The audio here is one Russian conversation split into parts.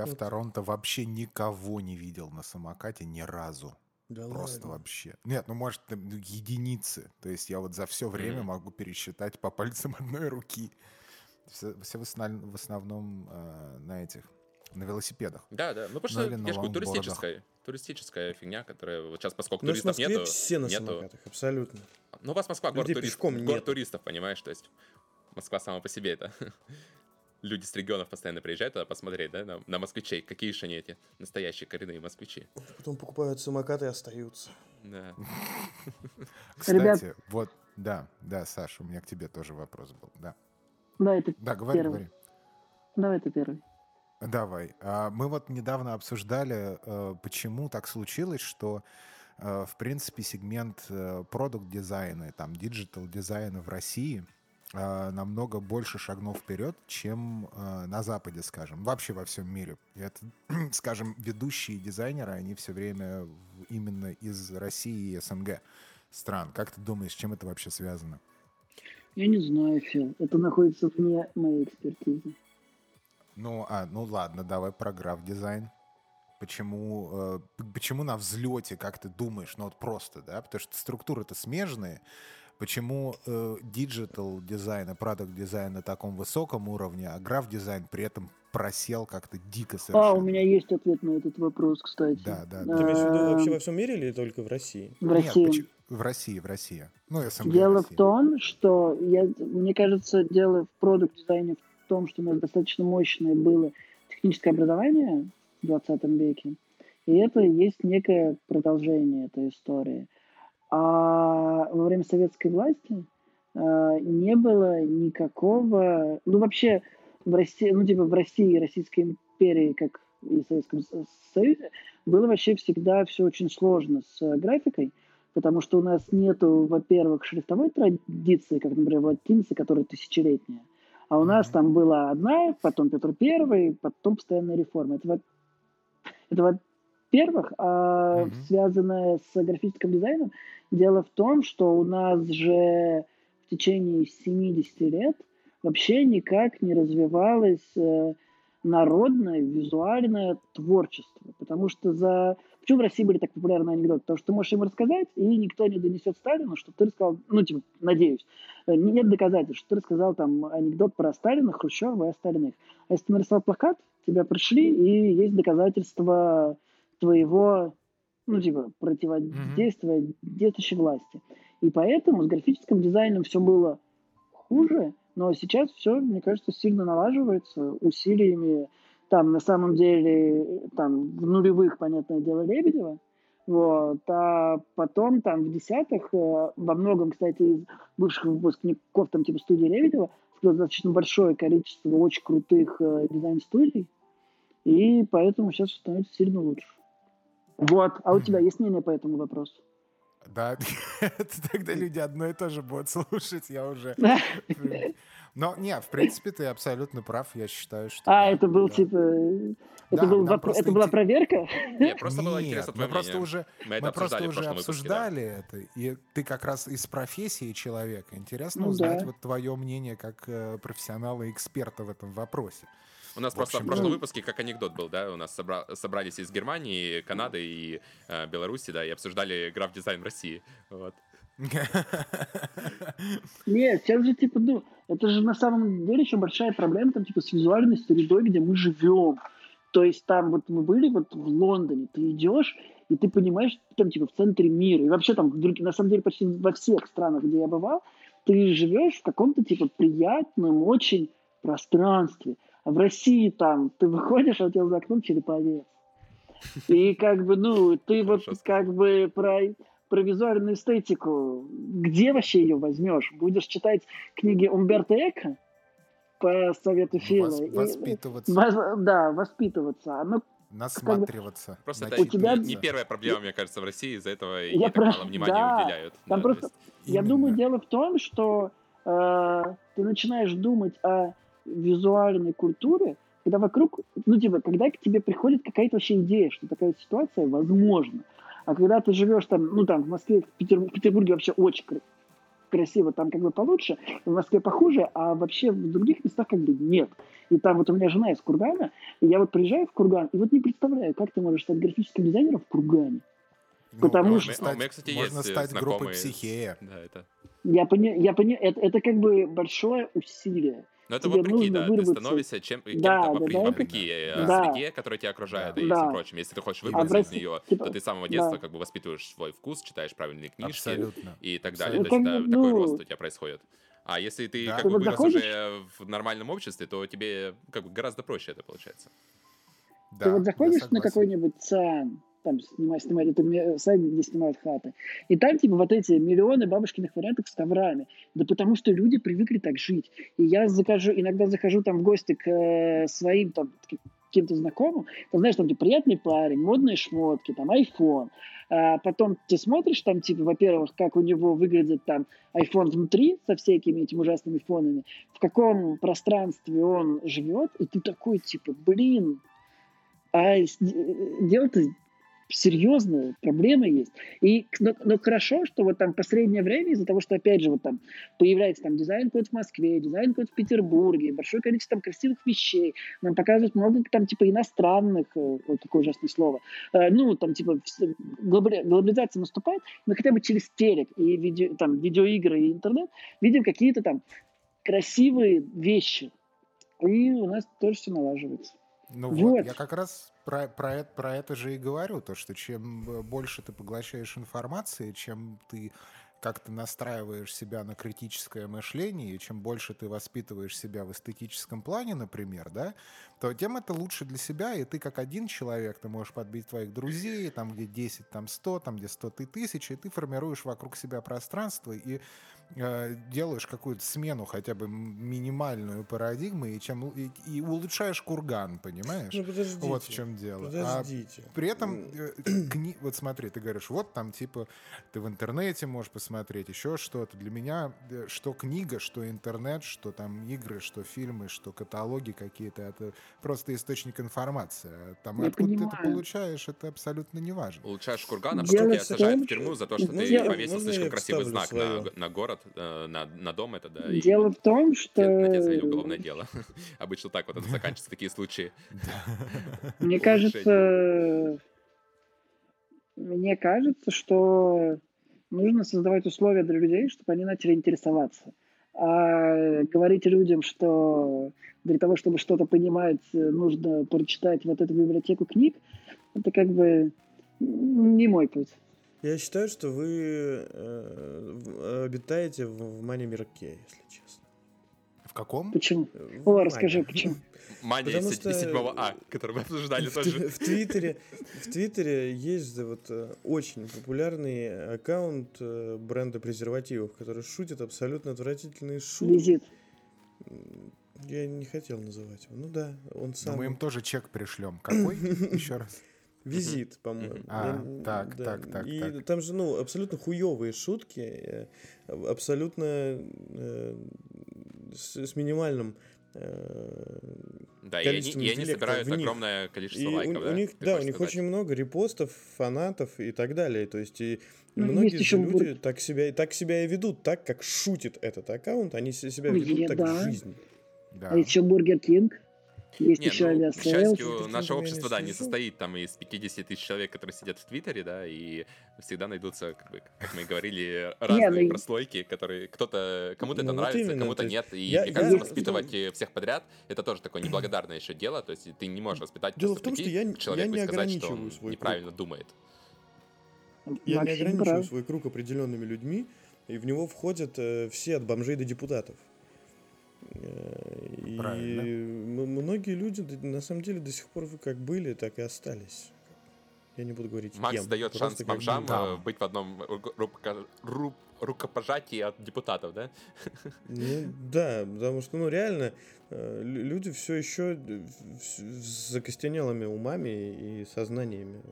Я в Торонто вообще никого не видел на самокате ни разу. Да Просто ладно. вообще. Нет, ну может ну, единицы. То есть я вот за все время Мгм. могу пересчитать по пальцам одной руки. Все, все в, основ- в основном э, на этих, на велосипедах. Да, да. Ну, потому Ну, что, или на я же говорю, лонгбордах. туристическая, туристическая фигня, которая вот сейчас, поскольку Ну, в туристов нету, все на нету. самокатах, абсолютно. Ну, у вас Москва город, Людей турист- пешком город туристов, понимаешь? То есть Москва сама по себе это. Люди с регионов постоянно приезжают туда посмотреть, да, на, на москвичей. Какие же они эти настоящие коренные москвичи. Потом покупают самокаты и остаются. Да. Кстати, вот, да, да, Саша, у меня к тебе тоже вопрос был. Да, Да, это да говори, Первый. говори. давай ты первый. Давай. А, Мы вот недавно обсуждали, э, почему так случилось, что, э, в принципе, сегмент продукт дизайна и там digital дизайна в России э, намного больше шагнул вперед, чем э, на Западе, скажем, вообще во всем мире. И это, скажем, ведущие дизайнеры, они все время именно из России и СНГ стран. Как ты думаешь, с чем это вообще связано? Я не знаю, Фил. Это находится вне моей экспертизы. Ну, а, ну ладно, давай про граф-дизайн. Почему, э, почему на взлете, как ты думаешь, ну вот просто, да, потому что структуры-то смежные. Почему digital design и product design на таком высоком уровне, а граф-дизайн при этом просел как-то дико совершенно? А, у меня есть ответ на этот вопрос, кстати. Да, да, Ты да. имеешь в виду Эм, вообще во всем мире или только в России? В Нет, России. поч- в России, в России. Ну, СНГ, Дело в Россия. том, что я, мне кажется, дело в продукт дизайне в том, что у нас достаточно мощное было техническое образование в 20 веке, и это есть некое продолжение этой истории. А во время советской власти э, не было никакого, ну вообще в России, ну типа в России, Российской империи, как и в Советском Со- Союзе, было вообще всегда все очень сложно с э, графикой, потому что у нас нету, во-первых, шрифтовой традиции, как, например, латиницы, которая тысячелетняя, а у нас там была одна, потом Петр Первый, потом постоянная реформа. Это, во- это во-первых, а Мгм. связанное с графическим дизайном, дело в том, что у нас же в течение 70 лет вообще никак не развивалось э, народное визуальное творчество. Потому что за... Почему в России были так популярны анекдоты? Потому что ты можешь им рассказать, и никто не донесет Сталину, что ты рассказал, ну, типа, надеюсь, э, не- нет доказательств, что ты рассказал там анекдот про Сталина, Хрущева и остальных. А если ты нарисовал плакат, тебя пришли, и есть доказательства твоего, ну, типа, противодействия действующей власти. И поэтому с графическим дизайном все было хуже, но сейчас все, мне кажется, сильно налаживается усилиями, там, на самом деле, там, в нулевых, понятное дело, Лебедева, вот, а потом там в десятых, э, во многом, кстати, из бывших выпускников там типа студии Лебедева, было достаточно большое количество очень крутых э, дизайн-студий, и поэтому сейчас становится сильно лучше. Вот, а у тебя есть мнение по этому вопросу? Да, тогда люди одно и то же будут слушать, я уже... Но нет, в принципе, ты абсолютно прав, я считаю, что... А, да, это был да. типа... Это, Да, был просто это была инте- проверка? Нет, просто было интересно мы просто уже, Мы это мы просто обсуждали уже выпуске, да. обсуждали это, и ты как раз из профессии человека. Интересно Ну узнать да. вот твое мнение как э, профессионала и эксперта в этом вопросе. У нас В просто в прошлом ну- выпуске как анекдот был, да, у нас собра- собрались из Германии, Канады и э, Беларуси, да, и обсуждали граф-дизайн в России. Вот. Нет, сейчас же типа, ну, это же на самом деле еще большая проблема там типа с визуальной средой, где мы живем. То есть там вот мы были вот в Лондоне, ты идешь, и ты понимаешь, что ты там типа в центре мира. И вообще там, на самом деле, почти во всех странах, где я бывал, ты живешь в каком-то типа приятном очень пространстве. А в России там ты выходишь, а у тебя за окном череповец. И как бы, ну, ты вот как бы про, про визуальную эстетику, где вообще ее возьмешь? Будешь читать книги Умберто Эко по совету Фила? Вос- и- Воспитываться, воз- да, воспитываться. Оно насматриваться. Просто это У тебя- не, не первая проблема, мне кажется, в России, из-за этого и Я про- мало внимания да. уделяют. Там Да, просто- то есть- Я Именно. думаю, дело в том, что э, ты начинаешь думать о визуальной культуре, когда вокруг, ну, типа, когда к тебе приходит какая-то вообще идея, что такая ситуация возможна. А когда ты живешь там, ну, там, в Москве, в, Петер- в Петербурге вообще очень, кра- красиво, там как бы получше, в Москве похуже, а вообще в других местах как бы нет. И там вот у меня жена из Кургана, и я вот приезжаю в Курган, и вот не представляю, как ты можешь стать графическим дизайнером в Кургане. Ну, Потому что- У меня, стать- кстати, можно есть э, стать группой знакомые психея. Да, это... Я понимаю, я понимаю, это, это как бы большое усилие. Но это Тебе вопреки, нужно да, ты выработать- становишься чем, кем-то Да, да, вопреки, да, вопреки э, Да. среде, которая тебя окружает, Да. и Да. всем прочим. Если ты хочешь А выбраться из просто, нее, типа, то ты с самого детства да. как бы воспитываешь свой вкус, читаешь правильные книжки Абсолютно. и так далее. Абсолютно. То есть Ну, это как бы, такой ну- рост у тебя происходит. А если ты Да. как Ты бы вырос заходишь- уже в нормальном обществе, то тебе как бы гораздо проще это получается. Да, ты вот заходишь на какой-нибудь ЦИАН, там снимать, снимать, это сайт, где снимают хаты, и там типа вот эти миллионы бабушкиных вариантов с коврами. Да потому что люди привыкли так жить. И я закажу, иногда захожу там в гости к э, своим там каким-то знакомым, там, знаешь, там типа, приятный парень, модные шмотки, там, iPhone. А потом ты смотришь там, типа, во-первых, как у него выглядит там iPhone внутри со всякими этими ужасными фонами, в каком пространстве он живет, и ты такой, типа, блин, а э, дело-то серьезные проблемы есть. И, но, но хорошо, что вот там последнее время из-за того, что опять же вот там появляется там дизайн-код в Москве, дизайн-код в Петербурге, большое количество там красивых вещей, нам показывают много там типа иностранных, э, вот такое ужасное слово, Э, ну там типа глобализация наступает, мы хотя бы через телек и видео, там видеоигры и интернет видим какие-то там красивые вещи. И у нас тоже все налаживается. Ну Вот. вот, я как раз про, про, это, про это же и говорю, то, что чем э, больше ты поглощаешь информации, чем ты как-то настраиваешь себя на критическое мышление, и чем больше ты воспитываешь себя в эстетическом плане, например, да, то тем это лучше для себя, и ты как один человек, ты можешь подбить твоих друзей, там где 10, там 100, там где 100 ты тысяч, и ты формируешь вокруг себя пространство и э, делаешь какую-то смену хотя бы минимальную парадигмы, и, чем, и, и улучшаешь курган, понимаешь? Ну, подождите. Вот в чем дело. А Подождите. при этом, э, кни- вот смотри, ты говоришь, вот там типа ты в интернете можешь посмотреть еще что-то. Для меня э, что книга, что интернет, что там игры, что фильмы, что каталоги какие-то, это просто источник информации. А Там Я откуда ты это понимаю. получаешь, это абсолютно не важно. Улучшаешь курган, а потом тебя сажают в тюрьму за то, что- Ну, ты я- повесил слишком красивый знак на, на город, э, на, на дом это, да. и Дело в том, что... на тебя завели уголовное дело. Обычно так вот это заканчиваются такие случаи. Мне кажется, мне кажется, что нужно создавать условия для людей, чтобы они начали интересоваться. А говорить людям, что для того, чтобы что-то понимать, нужно прочитать вот эту библиотеку книг, это как бы не мой путь. Я считаю, что вы э, в- обитаете в, в мане-мирке, если честно. В каком? Почему? В О, мане. расскажи, почему. Мания Потому из что- 7 А, который мы обсуждали в, тоже. В Твиттере, в Твиттере есть вот э, очень популярный аккаунт э, бренда презервативов, который шутит абсолютно отвратительные шутки. Визит. Я не хотел называть его. Ну да, он Но сам. мы им тоже чек пришлем. Какой? Еще раз. Визит, по-моему. А, Я так, так, так, И так. там же, ну, абсолютно хуевые шутки, э, абсолютно э, с, с минимальным э, Да, и они, количеством и они собирают них. огромное количество И у, лайков, у да? них, Ты да, у них сказать? очень много репостов, фанатов и так далее. То есть и Ну, многие же люди бургер. так себя, так себя и ведут, так как шутит этот аккаунт, они се- себя Ой, ведут так да. в жизни. Да. А есть еще Бургер Кинг. Есть Не, еще ну, к Aviasales. счастью, наше я не общество, да, не состоит там из 50 тысяч человек, которые сидят в Твиттере, да, и всегда найдутся, как, бы, как мы и говорили, разные ну, прослойки, которые кто-то, кому-то это Ну, вот нравится, именно, кому-то нет, и я- мне я- кажется, я- воспитывать э, всех подряд, это тоже такое неблагодарное еще дело, то есть ты не можешь воспитать Дело просто в том, что я- к я человеку не и сказать, что он ограничиваю свой круг. неправильно думает. Я не Максим ограничиваю прав. свой круг определенными людьми, и в него входят э, все от бомжей до депутатов. Э, И Правильно. многие люди на самом деле до сих пор вы как были, так и остались. Я не буду говорить Макс кем, дает просто шанс бомжам были. Да. э, быть в одном ру- рукопожатии от депутатов, да? Ну да, потому что, ну реально, э, лю- люди все еще с закостенелыми умами и сознаниями.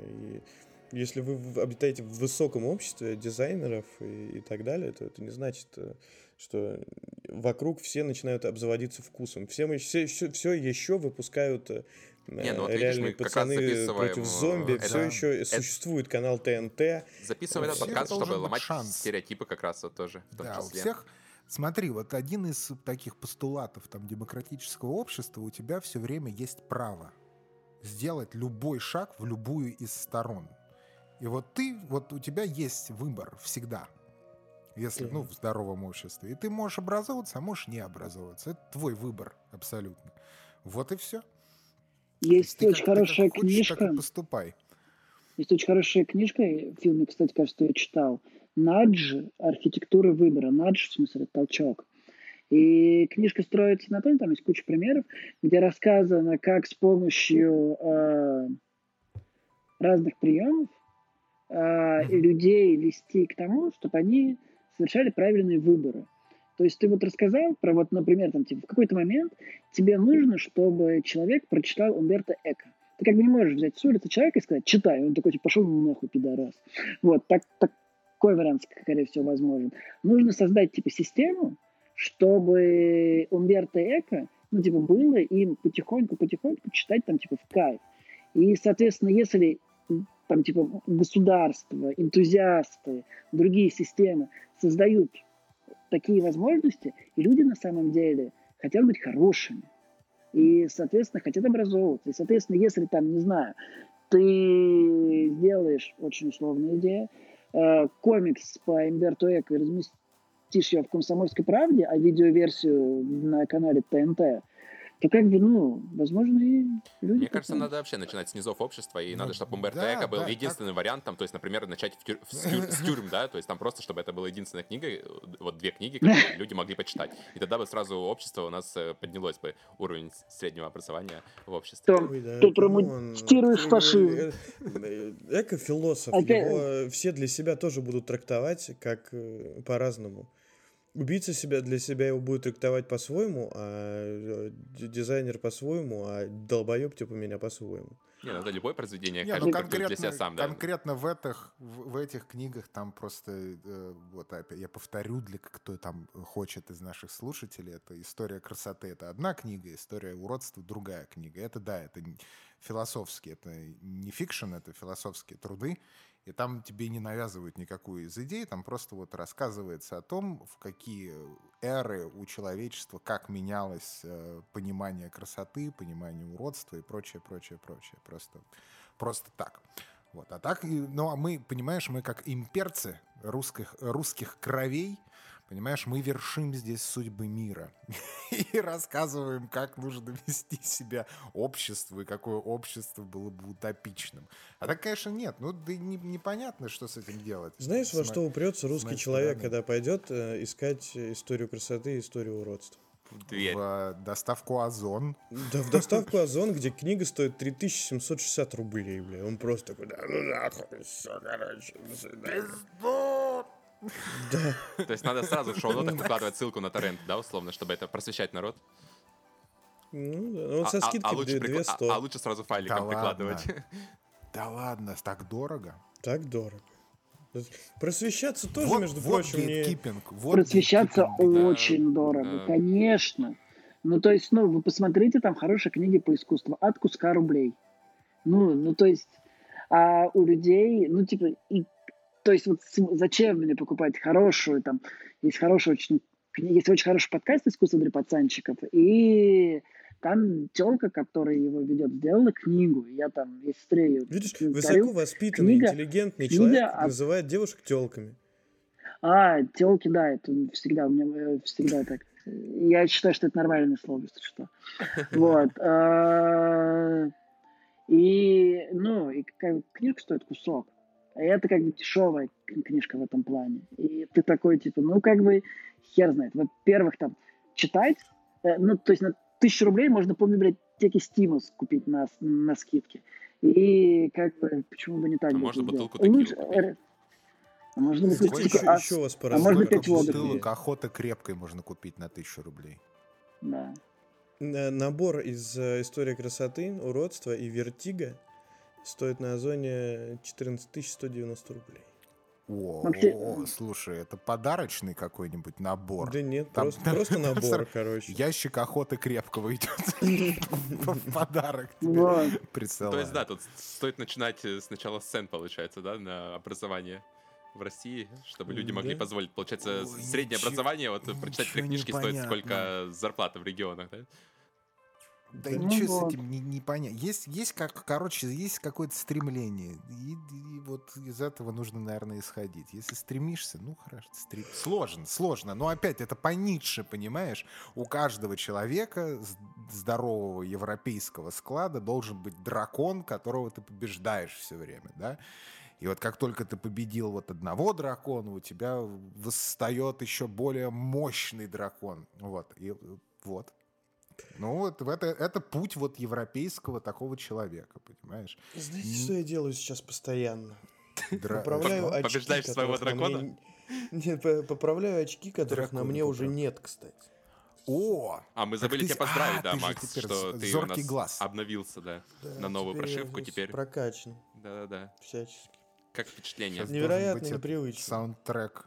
И если вы обитаете в высоком обществе дизайнеров и, и так далее, то это не значит, э, что вокруг все начинают обзаводиться вкусом. Все, мы- все, все, все еще выпускают э, Не, ну вот видишь, реальные мы как раз пацаны против зомби. э, Все это- еще это- существует канал ТНТ. Записываем У этот подкаст, чтобы ломать шанс. стереотипы как раз вот тоже, в том Да, у числе. всех... Смотри, вот один из таких постулатов там демократического общества, у тебя все время есть право сделать любой шаг в любую из сторон. И вот ты, вот у тебя есть выбор всегда, если, ну, в здоровом обществе. И ты можешь образовываться, а можешь не образовываться. Это твой выбор абсолютно. Вот и все. Есть очень хорошая хочешь, книжка. так и поступай. Есть очень хорошая книжка, в фильме, кстати, кажется, я читал. «Надж. Архитектура выбора». Надж, в смысле, толчок. И книжка строится на том, там есть куча примеров, где рассказано, как с помощью э, разных приемов э, людей вести к тому, чтобы они совершали правильные выборы. То есть ты вот рассказал про, вот, например, там, типа, в какой-то момент тебе нужно, чтобы человек прочитал Умберто Эко. Ты как бы не можешь взять с улицы человека и сказать, читай. Он такой, типа, пошел нахуй, пидорас. Вот, так, такой вариант, скорее всего, возможен. Нужно создать, типа, систему, чтобы Умберто Эко, ну, типа, было им потихоньку-потихоньку читать, там, типа, в кайф. И, соответственно, если там, типа, государства, энтузиасты, другие системы создают такие возможности, и люди на самом деле хотят быть хорошими. И, соответственно, хотят образовываться. И, соответственно, если там, не знаю, ты сделаешь, очень условная идея, э, комикс по Умберто Эко и разместишь ее в «Комсомольской правде», а видеоверсию на канале ТНТ, то как бы, ну, возможно, и люди... Мне кажется, надо вообще начинать с низов общества, и Ну, надо, чтобы Умберто да, Эко был да, единственным вариантом, то есть, например, начать в тюр- в- с, тюр- с тюрьм, да, то есть там просто, чтобы это была единственная книга, э, вот две книги, которые люди могли почитать. И тогда бы сразу общество у нас э, поднялось бы, уровень среднего образования в обществе. Том, Ой, да, ты come on. промонтируешь Э, фашизм. Эко-философ, его все для себя тоже будут трактовать как по-разному. Убийца себя для себя его будет трактовать по-своему, а дизайнер по-своему, а долбоеб типа меня по-своему. Не, ну это любое произведение, Не, ну трактует для конкретно, себя сам, да. конкретно в, этих, в, в этих книгах там просто, э, вот опять, я повторю для кто там хочет из наших слушателей, это «История красоты» — это одна книга, «История уродства» — другая книга. Это, да, это философские, это не fiction, это философские труды, и там тебе не навязывают никакую из идей, там просто вот рассказывается о том, в какие эры у человечества, как менялось э, понимание красоты, понимание уродства и прочее, прочее, прочее. Просто, просто так. Вот. А так, ну а мы, понимаешь, мы как имперцы русских, русских кровей, понимаешь, мы вершим здесь судьбы мира и рассказываем, как нужно вести себя обществу и какое общество было бы утопичным. А так, конечно, нет. Ну, да не- непонятно, что с этим делать. Знаешь, во что упрется русский человек, когда пойдет э, искать историю красоты и историю уродства? Дверь. В э, доставку Озон. Да в доставку Озон, где книга стоит 3760 рублей, бля. Он просто такой, да ну нахуй, все, короче, до свидания». Да. То есть надо сразу в шоу-нотах укладывать ссылку на торрент, да, условно, чтобы это просвещать народ. Ну, да. Ну, вот со А- а- скидкой а лучше две- прикла- а- 200. а лучше сразу файликом Да прикладывать. Да ладно, так дорого. Так дорого. Просвещаться тоже, вот, между вот прочим, не... вот Просвещаться гейткипинг, да. очень дорого, да. конечно. Ну, то есть, ну, вы посмотрите, там хорошие книги по искусству от куска рублей. Ну, ну, то есть, а у людей, ну, типа, и, то есть, вот зачем мне покупать хорошую, там, есть хорошая очень, есть очень хороший подкаст «Искусство для пацанчиков», и там телка, которая его ведет, сделала книгу, я там, если сестре Видишь, высоко воспитанный, книга- интеллигентный книга человек от- называет девушек телками. А, телки, да, это всегда у меня э, всегда так. Я считаю, что это нормальное слово, если что. Вот. а, И, ну, и как бы книжка стоит кусок. А это как бы дешевая кни- книжка в этом плане. И ты такой, типа, ну, как бы, хер знает. Во-первых, там, читать, э, ну, то есть на тысячу рублей можно по библиотеке Стимус купить на, на скидке. И как бы, почему бы не так А можно бутылку текилы Лучше- купить? а можно Сколько бутылку еще? А, еще вас а можно поразит? пять водок бутылок охота крепкой можно купить на тысячу рублей. Да. Набор из э, истории красоты, уродства и вертига стоит на Озоне 14 190 рублей. О, Макси- о, слушай, это подарочный какой-нибудь набор. Да нет, Там- просто, просто набор, короче. Ящик охоты крепкого идет в подарок. То есть, да, тут стоит начинать э, сначала с цен, получается, да, на образование в России, чтобы люди могли позволить. Получается, среднее образование, вот прочитать три книжки стоит сколько зарплата в регионах, да? Да Ну ничего вот. с этим не, не понятно. Есть, есть как, короче, есть какое-то стремление. И, и вот из этого нужно, наверное, исходить. Если стремишься, ну хорошо, стрем... сложно, сложно. Но опять это по Ницше, понимаешь? У каждого человека здорового европейского склада должен быть дракон, которого ты побеждаешь все время, да? И вот как только ты победил вот одного дракона, у тебя восстает еще более мощный дракон. Вот. И вот. Ну вот в это, это путь вот европейского такого человека, понимаешь? Знаете, что я делаю сейчас постоянно? Дра- Поправляю очки, Побеждаешь своего на дракона? мне- Нет, по- поправляю очки, которых на Дракона мне уже нет, кстати. О! А мы забыли ты тебя поздравить, а, да, Макс, что ты у зоркий нас глаз. обновился, да, Да, на новую прошивку теперь. Прокачан, Да-да-да. всячески. Как впечатление? Сейчас Невероятно непривычно. Саундтрек.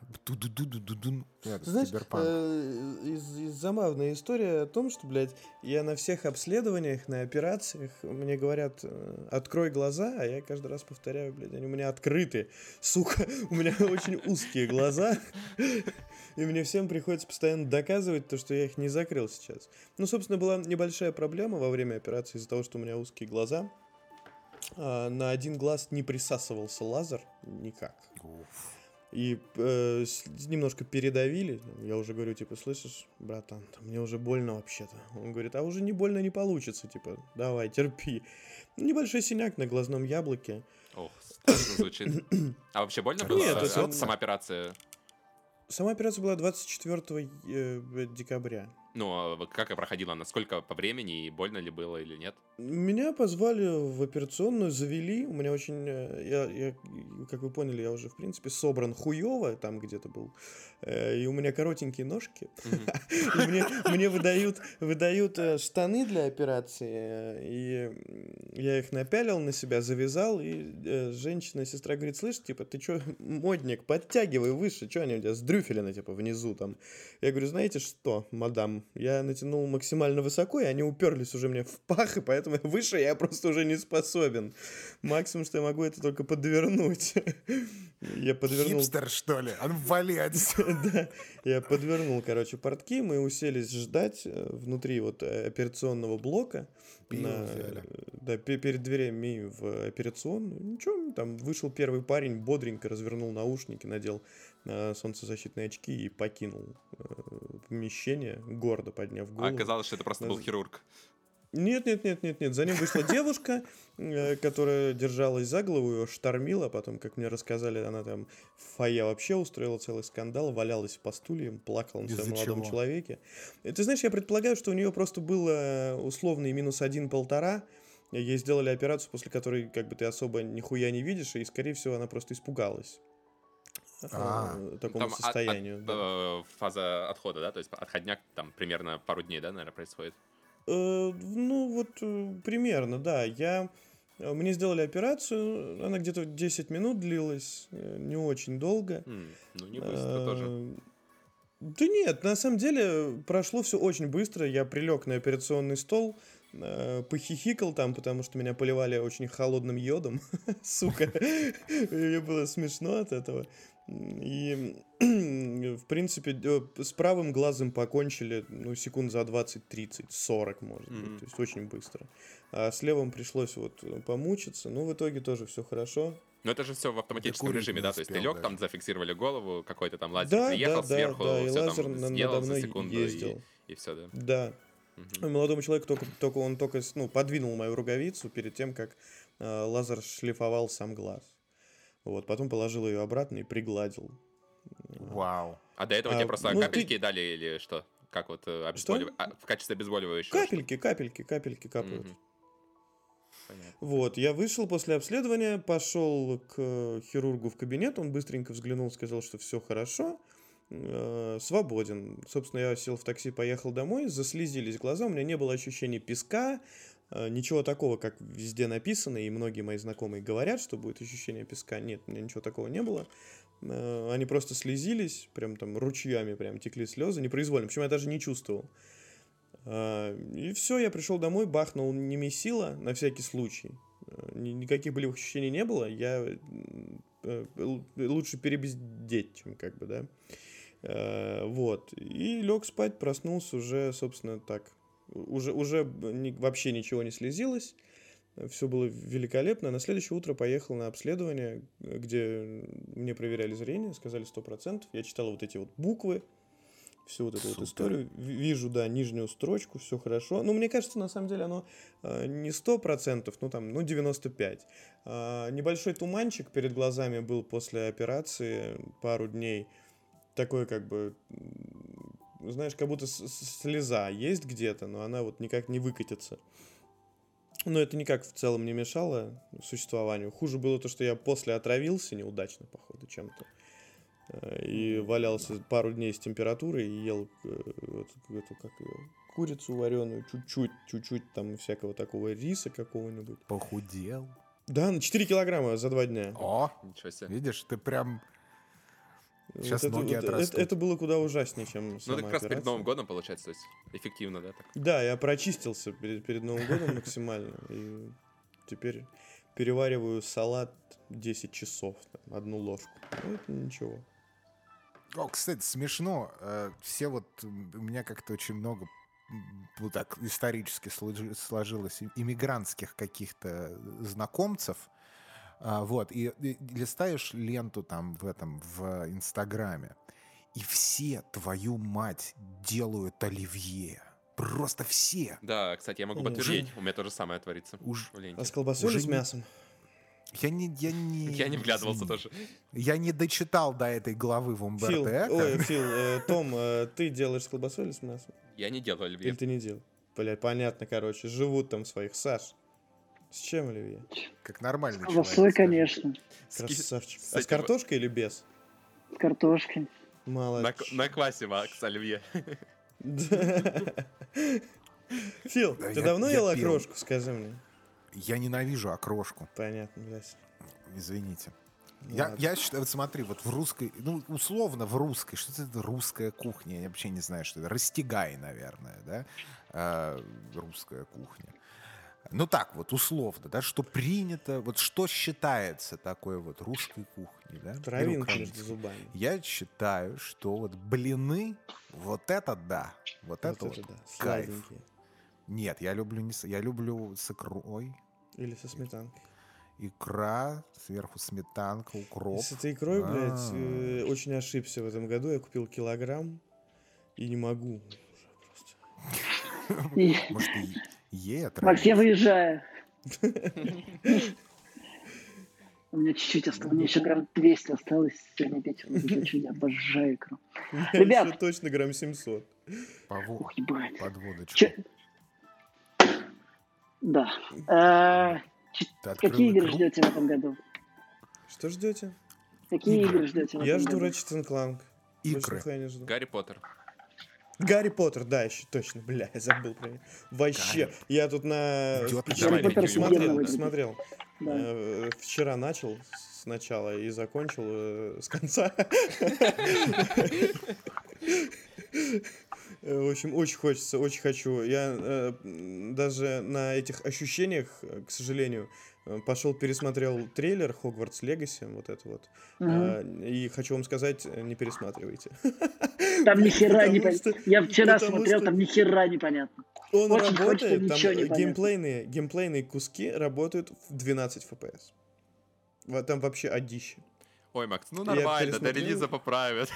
Знаешь, э, из, из забавная история о том, что, блядь, я на всех обследованиях, на операциях, мне говорят, э, открой глаза, а я каждый раз повторяю, блядь, они у меня открыты. Сука, у меня очень узкие глаза, и мне всем приходится постоянно доказывать то, что я их не закрыл сейчас. Ну, собственно, была небольшая проблема во время операции из-за того, что у меня узкие глаза. А, На один глаз не присасывался лазер никак. Уф. И э, немножко передавили. Я уже говорю, типа, слышишь, братан, мне уже больно вообще-то. Он говорит, а уже не больно не получится, типа, давай, терпи. Небольшой синяк на глазном яблоке. Ох, страшно звучит. А вообще больно было? Нет, Э, это- Сама операция? Сама операция была 24 э, декабря. Ну, а как проходила? Насколько по времени и больно ли было или нет? Меня позвали в операционную, завели. У меня очень, э, я, я, как вы поняли, я уже, в принципе, собран хуево, там где-то был. Э, И у меня коротенькие ножки. Мне, выдают, выдают э, штаны для операции, и я их напялил на себя, завязал, и женщина, сестра говорит, слышь, типа, ты чё, модник, подтягивай выше, что они у тебя сдрюфелены, типа, внизу там. Я говорю, знаете что, мадам, я натянул максимально высоко, и они уперлись уже мне в пах, и поэтому выше я просто уже не способен. Максимум, что я могу, это только подвернуть. Я подвернул Хипстер, что ли? Ну, вали да, я подвернул, короче, портки, мы уселись ждать э, внутри вот э, операционного блока. На- да, пе- перед дверями в операционную. Ничего, там вышел первый парень, бодренько развернул наушники, надел солнцезащитные очки и покинул э, помещение, гордо подняв А голову. оказалось, что это просто был Наз- хирург. Нет, нет, нет, нет, нет. За ним вышла девушка, э, которая держалась за голову, ее штормила. Потом, как мне рассказали, она там в фойе вообще устроила целый скандал, валялась по стульям, плакала на своем молодом человеке. Ты знаешь, я предполагаю, что у нее просто было условный минус один-полтора. Ей сделали операцию, после которой как бы ты особо нихуя не видишь, и, скорее всего, она просто испугалась. А. э, такому Там состоянию. от- да. э, фаза отхода, да? То есть отходняк там примерно пару дней, да, наверное, происходит? Э, ну, вот примерно, да. Я... Мне сделали операцию, она где-то 10 минут длилась, не очень долго. Ну, не быстро тоже. Да нет, на самом деле прошло все очень быстро. Я прилег на операционный стол, э, похихикал там, потому что меня поливали очень холодным йодом. Сука. Мне было смешно от этого. И, в принципе, э, с правым глазом покончили, ну, секунд за 20, 30, 40, может быть. Мгм. То есть очень быстро. А с левым пришлось вот помучиться. Но в итоге тоже все хорошо. Но это же все в автоматическом Докурить режиме, да? То есть ты лег, там даже. зафиксировали голову, какой-то там лазер Да, приехал да, да, сверху, да, и все лазер там сделал надо за мной секунду ездил. и, все, да. Да. Мгм. Молодому человеку только, только он только ну, подвинул мою руковицу перед тем, как э, лазер шлифовал сам глаз. Вот, потом положил ее обратно и пригладил. Вау. А до этого А, тебе просто ну, ты- капельки дали или что? Как вот э, обезболива- а, в качестве обезболивающего? Капельки, капельки, капельки что? капают. Мгм. Понятно. Вот, я вышел после обследования, пошел к хирургу в кабинет, он быстренько взглянул, сказал, что все хорошо, э, свободен. Собственно, я сел в такси, поехал домой, заслезились глаза, у меня не было ощущения песка, ничего такого, как везде написано, и многие мои знакомые говорят, что будет ощущение песка. Нет, у меня ничего такого не было. Э, они просто слезились, прям там ручьями прям текли слезы, непроизвольно. Причем я даже не чувствовал. Э, и все, я пришел домой, бахнул немесила на всякий случай. Никаких болевых ощущений не было. Я лучше перебездеть, чем как бы, да. Вот. И лег спать, проснулся уже, собственно, так, уже, уже ни, вообще ничего не слезилось, все было великолепно. На следующее утро поехал на обследование, где мне проверяли зрение, сказали 100%. Я читал вот эти вот буквы, всю вот эту Супер. вот историю. Вижу, да, нижнюю строчку, все хорошо. Ну, мне кажется, на самом деле оно э, не 100%, ну там, ну 95%. Э, небольшой туманчик перед глазами был после операции пару дней. Такой как бы знаешь, как будто слеза есть где-то, но она вот никак не выкатится. Но это никак в целом не мешало существованию. Хуже было то, что я после отравился неудачно, походу, чем-то. Э, и валялся пару дней с температурой и ел эту, эту как ее, курицу вареную, чуть-чуть, чуть-чуть там всякого такого риса какого-нибудь. Похудел? Да, на 4 килограмма за два дня. О, ничего себе. Видишь, ты прям Сейчас вот ноги это, отрастут. Это, это было куда ужаснее, чем Ну, это как раз перед Новым годом, получается, то есть эффективно, да? Так? Да, я прочистился перед, перед Новым годом максимально, и теперь перевариваю салат 10 часов, там, одну ложку. Ну, это ничего. О, кстати, смешно. Э, все вот у меня как-то очень много вот так исторически сложилось иммигрантских каких-то знакомцев, а, вот, и, и листаешь ленту там в этом, в Инстаграме, и все, твою мать, делают оливье. Просто все. Да, кстати, я могу подтвердить, у меня то же самое творится. Уж... А с колбасой или с мясом? Я не, я не... Я не вглядывался тоже. Я не дочитал до этой главы в Умберто Фил, ой, Фил, э, Том, э, ты делаешь с колбасой или с мясом? Я не делаю оливье. Или ты не делал? Бля, понятно, короче, живут там своих, Саш. С чем, Оливье? Как нормальный с колбасой, конечно. Красавчик. А с картошкой или без? С картошкой. Молодец. На, на квасе, Макс, Оливье. Фил, ты давно ел окрошку, скажи мне? Я ненавижу окрошку. Понятно, блядь. Извините. Я, я считаю, вот смотри, вот в русской, ну, условно в русской, что это русская кухня, я вообще не знаю, что это, растягай, наверное, да, э, русская кухня. Ну так вот, условно, да, что принято, вот что считается такой вот русской кухней, да? Травинка между зубами. Я считаю, что вот блины, вот это да, вот, вот это вот да. кайф. Нет, я люблю не, я люблю с икрой. Или со сметанкой. Икра, сверху сметанка, укроп. С этой икрой, блядь, э, очень ошибся в этом году. Я купил килограмм и не могу. Может, Е, Макс, я выезжаю. У меня чуть-чуть осталось, у меня еще грамм 200 осталось сегодня вечером. Я обожаю икру. Ребят. точно грамм 700. Ух, ебать. Подводочку. Да. А, какие игры ждете в этом году? Что ждете? Какие игры ждете в этом году? Я жду Ratchet Clank. Игры. Гарри Поттер. Гарри Поттер, да, еще точно, бля, я забыл про него. Вообще, Гарри. я тут на Гарри Поттер смотрел, смотрел. Да. Э, вчера начал сначала и закончил э, с конца. В общем, очень хочется, очень хочу. Я э, даже на этих ощущениях, к сожалению, Э, пошел пересмотрел трейлер Хогвартс Легаси, вот это вот. Угу. И хочу вам сказать, э, не пересматривайте. Там ни хера не понятно. Я вчера смотрел, там ни хера непонятно. Он Очень работает, там геймплейные, геймплейные куски работают в 12 FPS. Там вообще одище. Ой, Макс, ну нормально, до релиза поправят.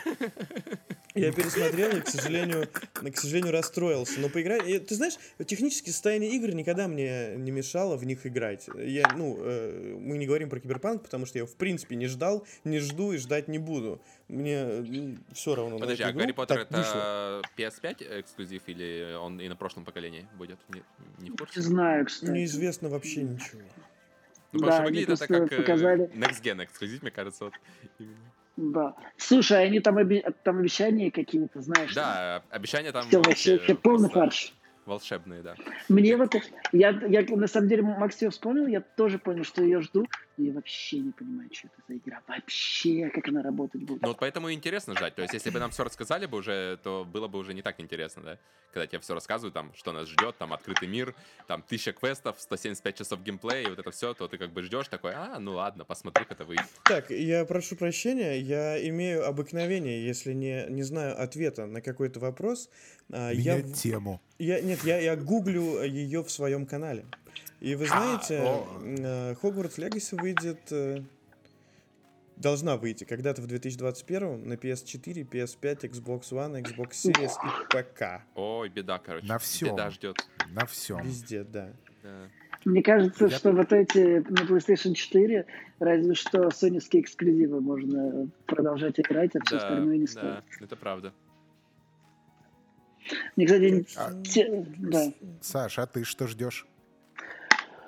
Я пересмотрел и, к сожалению, к сожалению, расстроился. Но поиграть... Ты знаешь, технически состояние игр никогда мне не мешало в них играть. Я, ну, э, мы не говорим про Киберпанк, потому что я, в принципе, не ждал, не жду и ждать не буду. Мне ну, все равно Подожди, а Гарри Поттер это вышло. PS5 эксклюзив или он и на прошлом поколении будет? Не, не в курсе? Не знаю, кстати. Неизвестно вообще ничего. Ну, да, выглядит это как э, показали... Next Gen эксклюзив, мне кажется. Вот. Да. Слушай, они там, оби... там обещания какие-то, знаешь? Да, там... обещания там... Все, вообще, вообще полный фарш. Волшебные, да. Мне вот, я, я на самом деле, Макс ее вспомнил, я тоже понял, что ее жду, но я вообще не понимаю, что это за игра, вообще, как она работать будет. Ну вот поэтому и интересно ждать, то есть если бы нам все рассказали бы уже, то было бы уже не так интересно, да, когда тебе все рассказывают, там, что нас ждет, там, открытый мир, там, тысяча квестов, 175 часов геймплея, и вот это все, то ты как бы ждешь такой, а, ну ладно, посмотри, как это выйдет. Так, я прошу прощения, я имею обыкновение, если не, не знаю ответа на какой-то вопрос, а, я, Менять тему. Я, нет, я, я гуглю ее в своем канале. И вы знаете, о. э, Hogwarts Legacy выйдет... э, Должна выйти когда-то в 2021 на PS4, PS5, Xbox One, Xbox Series и ПК. Ой, беда, короче. На всем. Беда ждет. На всем. Везде, да. Да. Мне кажется, Я- что вот эти на PlayStation 4, разве что соневские эксклюзивы можно продолжать играть, а все Да, остальное не да, стоит. это правда. Мне, кстати, Так А, те- да. Саш, а ты что ждешь?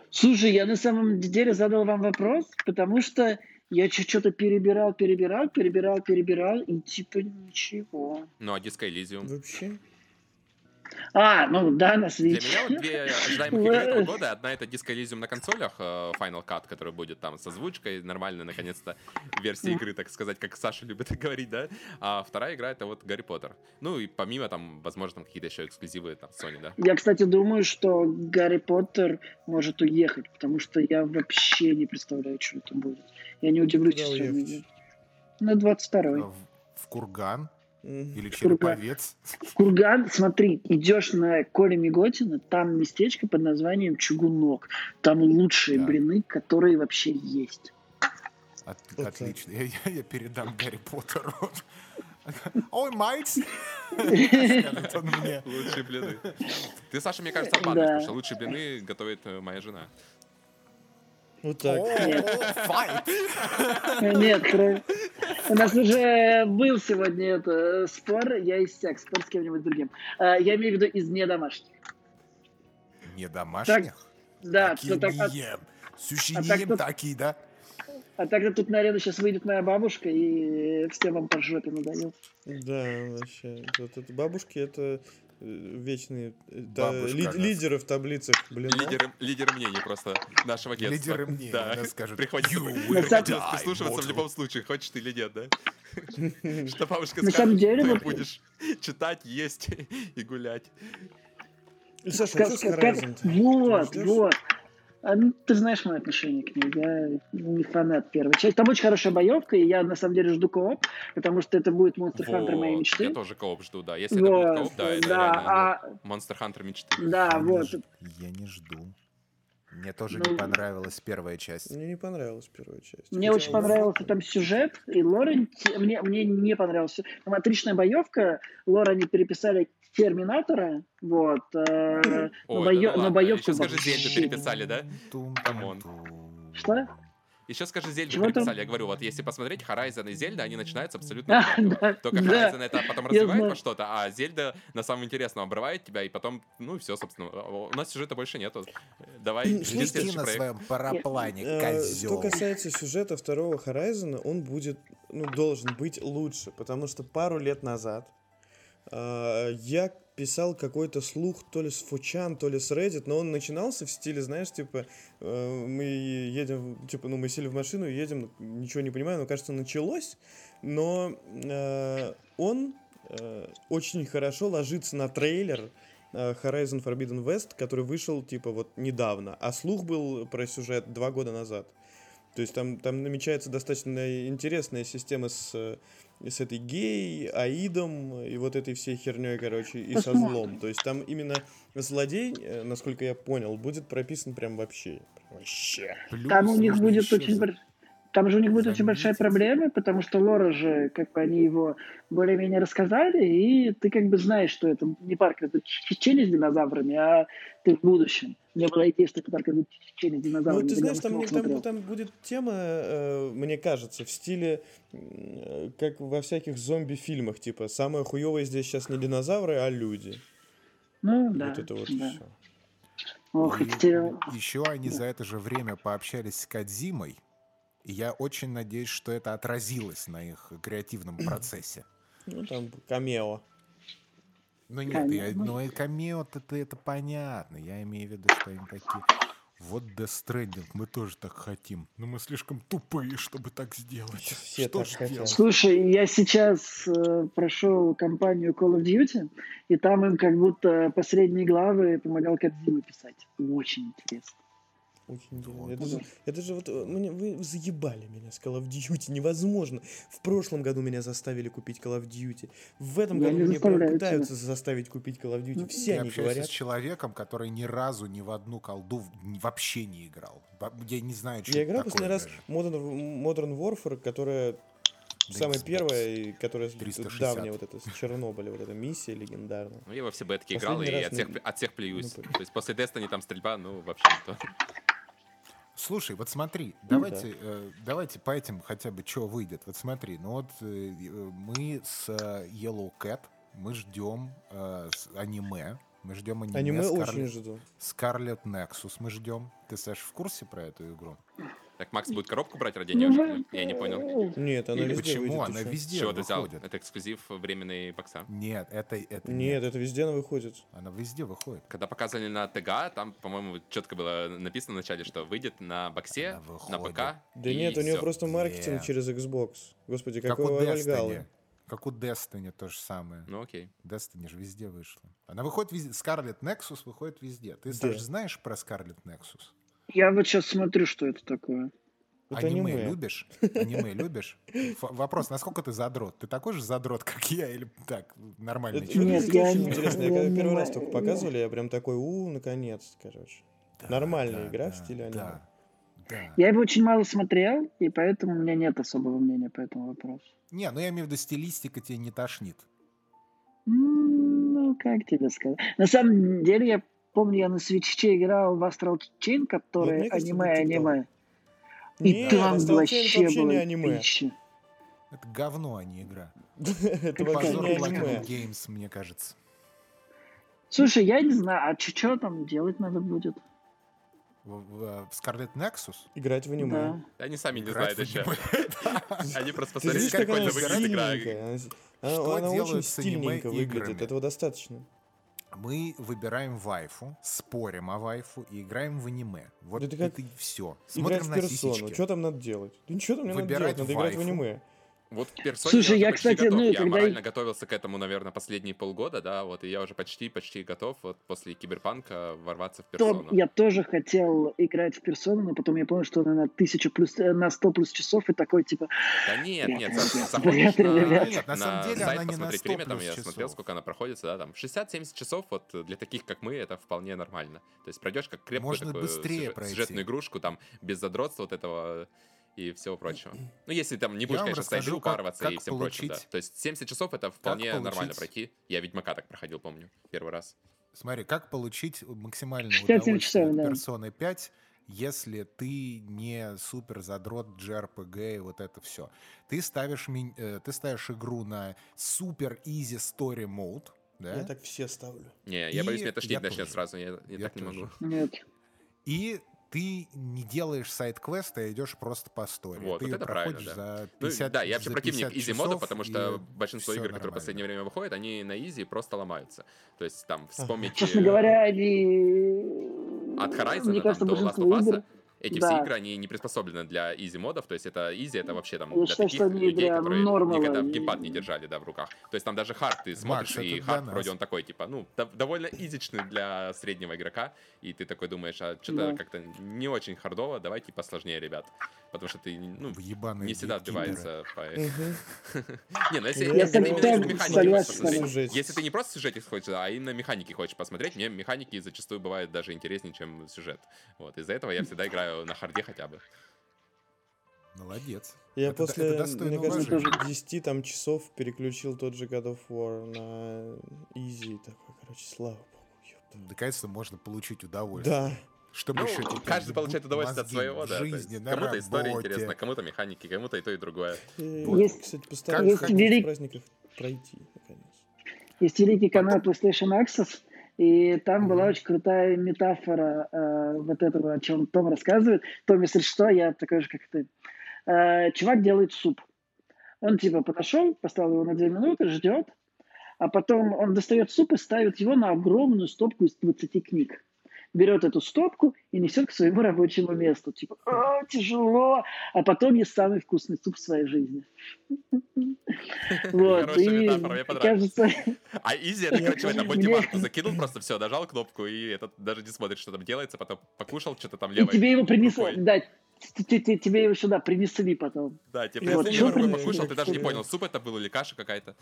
Слушай, я на самом деле задал вам вопрос, потому что я что-то перебирал, перебирал, перебирал, перебирал, и типа ничего. Ну, а Disco Elysium? Вообще. А, ну да, на Для Switch. меня вот две ожидаемых игры этого года. Одна это Disco Elysium на консолях, э, Final Cut, который будет там с озвучкой, нормальной, наконец-то, версия игры, так сказать, как Саша любит говорить, да? А вторая игра это вот Гарри Поттер. Ну и помимо там, возможно, там какие-то еще эксклюзивы там Sony, да? Я, кстати, думаю, что Гарри Поттер может уехать, потому что я вообще не представляю, что это будет. Я не удивлюсь, если он. На 22-й. В, в Курган. Или Курган. Череповец? Курган, смотри, идешь на Коля Миготина, там местечко под названием Чугунок. Там лучшие Да. блины, которые вообще есть. От- Вот отлично. Я, я- я передам Гарри Поттеру. Ой, мне. Лучшие блины. Ты, Саша, мне кажется, обманываешь, потому что лучшие блины готовит э, моя жена. Вот так. О, файт! Нет, у нас уже был сегодня это спор, я иссяк, спор с кем-нибудь другим. А, Я имею в виду из недомашних. Не домашних? Да, Такие то так- а- не ем. Суши а так тут- такие, да? А тогда тут на арену сейчас выйдет моя бабушка и всем вам по жопе надает. Да, вообще. Вот это бабушки это э, вечные э, та- Бабушка ли- нас. лидеры в таблицах, блин. Лидеры, лидеры мнений просто нашего агентства. Лидеры мнений, Да. она скажет, Приходится, «You will приходится прислушиваться в mortal». любом случае, хочешь ты или нет, да? Что бабушка скажет, ты будешь читать, есть и гулять. Саша, а что с? Вот, вот. А, ну, ты знаешь мое отношение к ней. Я не фанат первой части. Там очень хорошая боевка, и я на самом деле жду кооп, потому что это будет Monster Hunter моей Вот, мечты. Я тоже кооп жду, да. Если это будет Вот, кооп, да, это да, реально а, Monster Hunter мечты. да, Я не вот. ж- Я не жду. Мне тоже Ну, не понравилась первая часть. Мне не понравилась первая часть. Мне Хотя очень вот- понравился там сюжет, и лор, инте- мне, мне не понравился. Там отличная боевка, лор они переписали Терминатора, вот, э, но, Ой, бое- да ну Еще скажи, Зельду переписали, да? Come on. Что? Еще скажи, Зельду Чего там? переписали. Я говорю, вот если посмотреть, Horizon и Зельда, они начинаются абсолютно А, да, Только да. Horizon это потом Я развивает во что-то, а Зельда на самом интересном обрывает тебя, и потом, ну и все, собственно. У нас сюжета больше нету. Давай, жди Лети следующий на своем параплане, Э, козел. Что касается сюжета второго Horizon, он будет, ну, должен быть лучше, потому что пару лет назад я писал какой-то слух то ли с Фучан, то ли с Reddit, но он начинался в стиле, знаешь, типа, э, мы едем, типа, ну, мы сели в машину, едем, ничего не понимаю, но, кажется, началось, но э, он э, очень хорошо ложится на трейлер Horizon Forbidden West, который вышел, типа, вот недавно, а слух был про сюжет два года назад. То есть там, там намечается достаточно интересная система с, с этой гей, аидом и вот этой всей херней, короче, и со злом. То есть там именно злодей, э, насколько я понял, будет прописан прям вообще. Прям вообще. Плюс Там у них будет очень за- Там же у них будет очень большая проблема, потому что Лора же, как бы они его более-менее рассказали, и ты как бы знаешь, что это не парк это чечени с динозаврами, а ты в будущем. У меня была идея, что это парк это чечени с Ну, динозаврами. ты когда я знаешь, там, там, там будет тема, э, мне кажется, в стиле, э, как во всяких зомби-фильмах, типа, самое хуевое здесь сейчас не динозавры, а люди. Ну, да, вот это вот да. все. Ох, И и еще они за это же время пообщались с Кадзимой, и я очень надеюсь, что это отразилось на их креативном процессе. Ну, там камео. Ну нет, я, ну и камео это, это понятно. Я имею в виду, что они такие. Вот Death Stranding, мы тоже так хотим. Но мы слишком тупые, чтобы так сделать. Все Что так хотят. Слушай, я сейчас э, прошел кампанию Call of Duty, и там им как будто последние главы помогал Кадзима писать. Очень интересно. Очень вот. Я даже, я даже вот, э, мне, вы заебали меня с Call of Duty, невозможно. В прошлом году меня заставили купить Call of Duty. В этом я году меня пытаются тебя. заставить купить Call of Duty. Ну, Все я они говорят. с человеком, который ни разу ни в одну колду вообще не играл. Я не знаю, что Я играл последний раз Modern, Modern Warfare, которая Самая первая, которая 360. давняя вот эта с Чернобыля, вот эта миссия легендарная. Ну, я во все бетки играл, и от всех, от всех плююсь. Ну, То есть после Destiny там стрельба, ну, вообще не то. Слушай, вот смотри, давайте, да. э, давайте по этим хотя бы что выйдет. Вот смотри, ну вот э, мы с э, Yellow Cat, мы ждем э, аниме, мы ждем аниме. Аниме Scarlet, очень жду. Scarlet Nexus мы ждем. Ты, Саш, в курсе про эту игру? Так Макс будет коробку брать ради нее? Я не понял. Нет, она Или везде Почему? Выйдет, она везде Чего ты взял? Это эксклюзив временной бокса? Нет, это, это нет. Нет, это везде она выходит. Она везде выходит. Когда показывали на ТГ, там, по-моему, четко было написано в начале, что выйдет на боксе, на ПК. Да нет, у нее просто маркетинг нет. через Xbox. Господи, какой Вальгалы. Как у Destiny то же самое. Ну окей. Destiny же везде вышла. Она выходит везде. Scarlet Nexus выходит везде. Ты, Саш, знаешь про Scarlet Nexus? Я вот сейчас смотрю, что это такое. Это аниме, аниме любишь? Аниме любишь? вопрос, насколько ты задрот? Ты такой же задрот, как я, или так, нормальный это, человек? Нет, я, очень интересно. Я, я когда первый раз только показывали, я прям такой, у, наконец, короче. Да, Нормальная да, игра да, в стиле аниме. Да, да. Я его очень мало смотрел, и поэтому у меня нет особого мнения по этому вопросу. Не, ну я имею в виду, стилистика тебе не тошнит. Ну, как тебе сказать? На самом деле, я помню, я на свече играл в Astral Chain, который аниме-аниме. И Нет, там вообще, вообще было не аниме. Пища. Это говно, а не игра. Это не аниме. Games, мне кажется. Слушай, я не знаю, а что там делать надо будет? В, Scarlet Nexus? Играть в аниме. Да. Они сами не знают еще. Они просто посмотрели, как это выглядит игра. Она очень стильненько выглядит, этого достаточно мы выбираем вайфу, спорим о вайфу и играем в аниме. Вот это, как это и все. Смотрим играть в персону. Сисечки. Что там надо делать? Да ничего там не Выбирать надо делать, надо вайфу. играть в аниме. Вот персоне Слушай, я, кстати, готов. ну, я когда... морально готовился к этому, наверное, последние полгода, да, вот, и я уже почти-почти готов вот после Киберпанка ворваться в персону. То, я тоже хотел играть в персону, но потом я понял, что она на тысячу плюс, э, на 100 плюс часов, и такой, типа... Да нет, нет, заходишь на, на самом деле сайт, она посмотреть время, там я смотрел, сколько она проходит, да, там 60-70 часов, вот для таких, как мы, это вполне нормально. То есть пройдешь как крепкую такую сюжетную игрушку, там, без задротства вот этого и всего прочего. Ну, если там не будешь, конечно, стоять упарываться как, как и всем получить... прочим, да. То есть 70 часов это вполне получить... нормально пройти. Я Ведьмака так проходил, помню, первый раз. Смотри, как получить максимальное удовольствие часов, да. персоны 5, если ты не супер задрот JRPG и вот это все. Ты ставишь, ми... Э, ты ставишь игру на супер easy story mode, да? Я так все ставлю. Не, я и боюсь, меня тошнить начнет сразу, я, я, я так тоже. не могу. Нет. И ты не делаешь side quest, а идешь просто по истории. Вот, ты вот это проходишь правильно, да. за 50 ну, Да, я вообще противник easy-мода, потому что большинство игр, нормально. которые в последнее время выходят, они на easy просто ломаются. То есть там вспомните... Честно говоря, они... От Horizon Мне кажется, до Last of Us игр эти да. все игры, они не приспособлены для easy модов, то есть это easy, это вообще там Я для считаю, таких людей, которые нормала. никогда геймпад не держали, да, в руках. То есть там даже hard ты смотришь, Макс, и hard вроде он такой, типа, ну, довольно изичный для среднего игрока, и ты такой думаешь, а что-то да. как-то не очень хардово, давайте посложнее, ребят. Потому что ты, ну, не всегда отбивается по... Не, ну если именно механики Если ты не просто сюжете хочешь, а именно механики хочешь посмотреть, мне механики зачастую бывают даже интереснее, чем сюжет. Вот, из-за этого я всегда играю играю на харде хотя бы. Молодец. Я это, после, это мне кажется, тоже 10 там часов переключил тот же God of War на Easy. Такой, короче, слава богу. Наконец-то можно получить удовольствие. Да. Чтобы ну, еще каждый получает удовольствие от своего, да. Жизни, кому-то история интересна, кому-то механики, кому-то и то, и другое. Вот. Есть, кстати, постараюсь в велик... праздниках пройти, наконец. Есть великий канал PlayStation Access, и там mm-hmm. была очень крутая метафора э, вот этого, о чем Том рассказывает. Том, если что, я такой же, как ты. Э, чувак делает суп. Он типа подошел, поставил его на две минуты, ждет, а потом он достает суп и ставит его на огромную стопку из 20 книг. Берет эту стопку и несет к своему рабочему месту. Типа, «А, тяжело, а потом ест самый вкусный суп в своей жизни. Вот, и кажется, А Изи, это, короче, Мне- мультиварку закинул, просто все, нажал кнопку, и этот даже не смотрит, что там делается, потом покушал, что-то там и левой тебе его принесли, рукой. да, тебе его сюда принесли потом. Да, тебе принесли, покушал, ты даже не понял, суп это был или каша какая-то.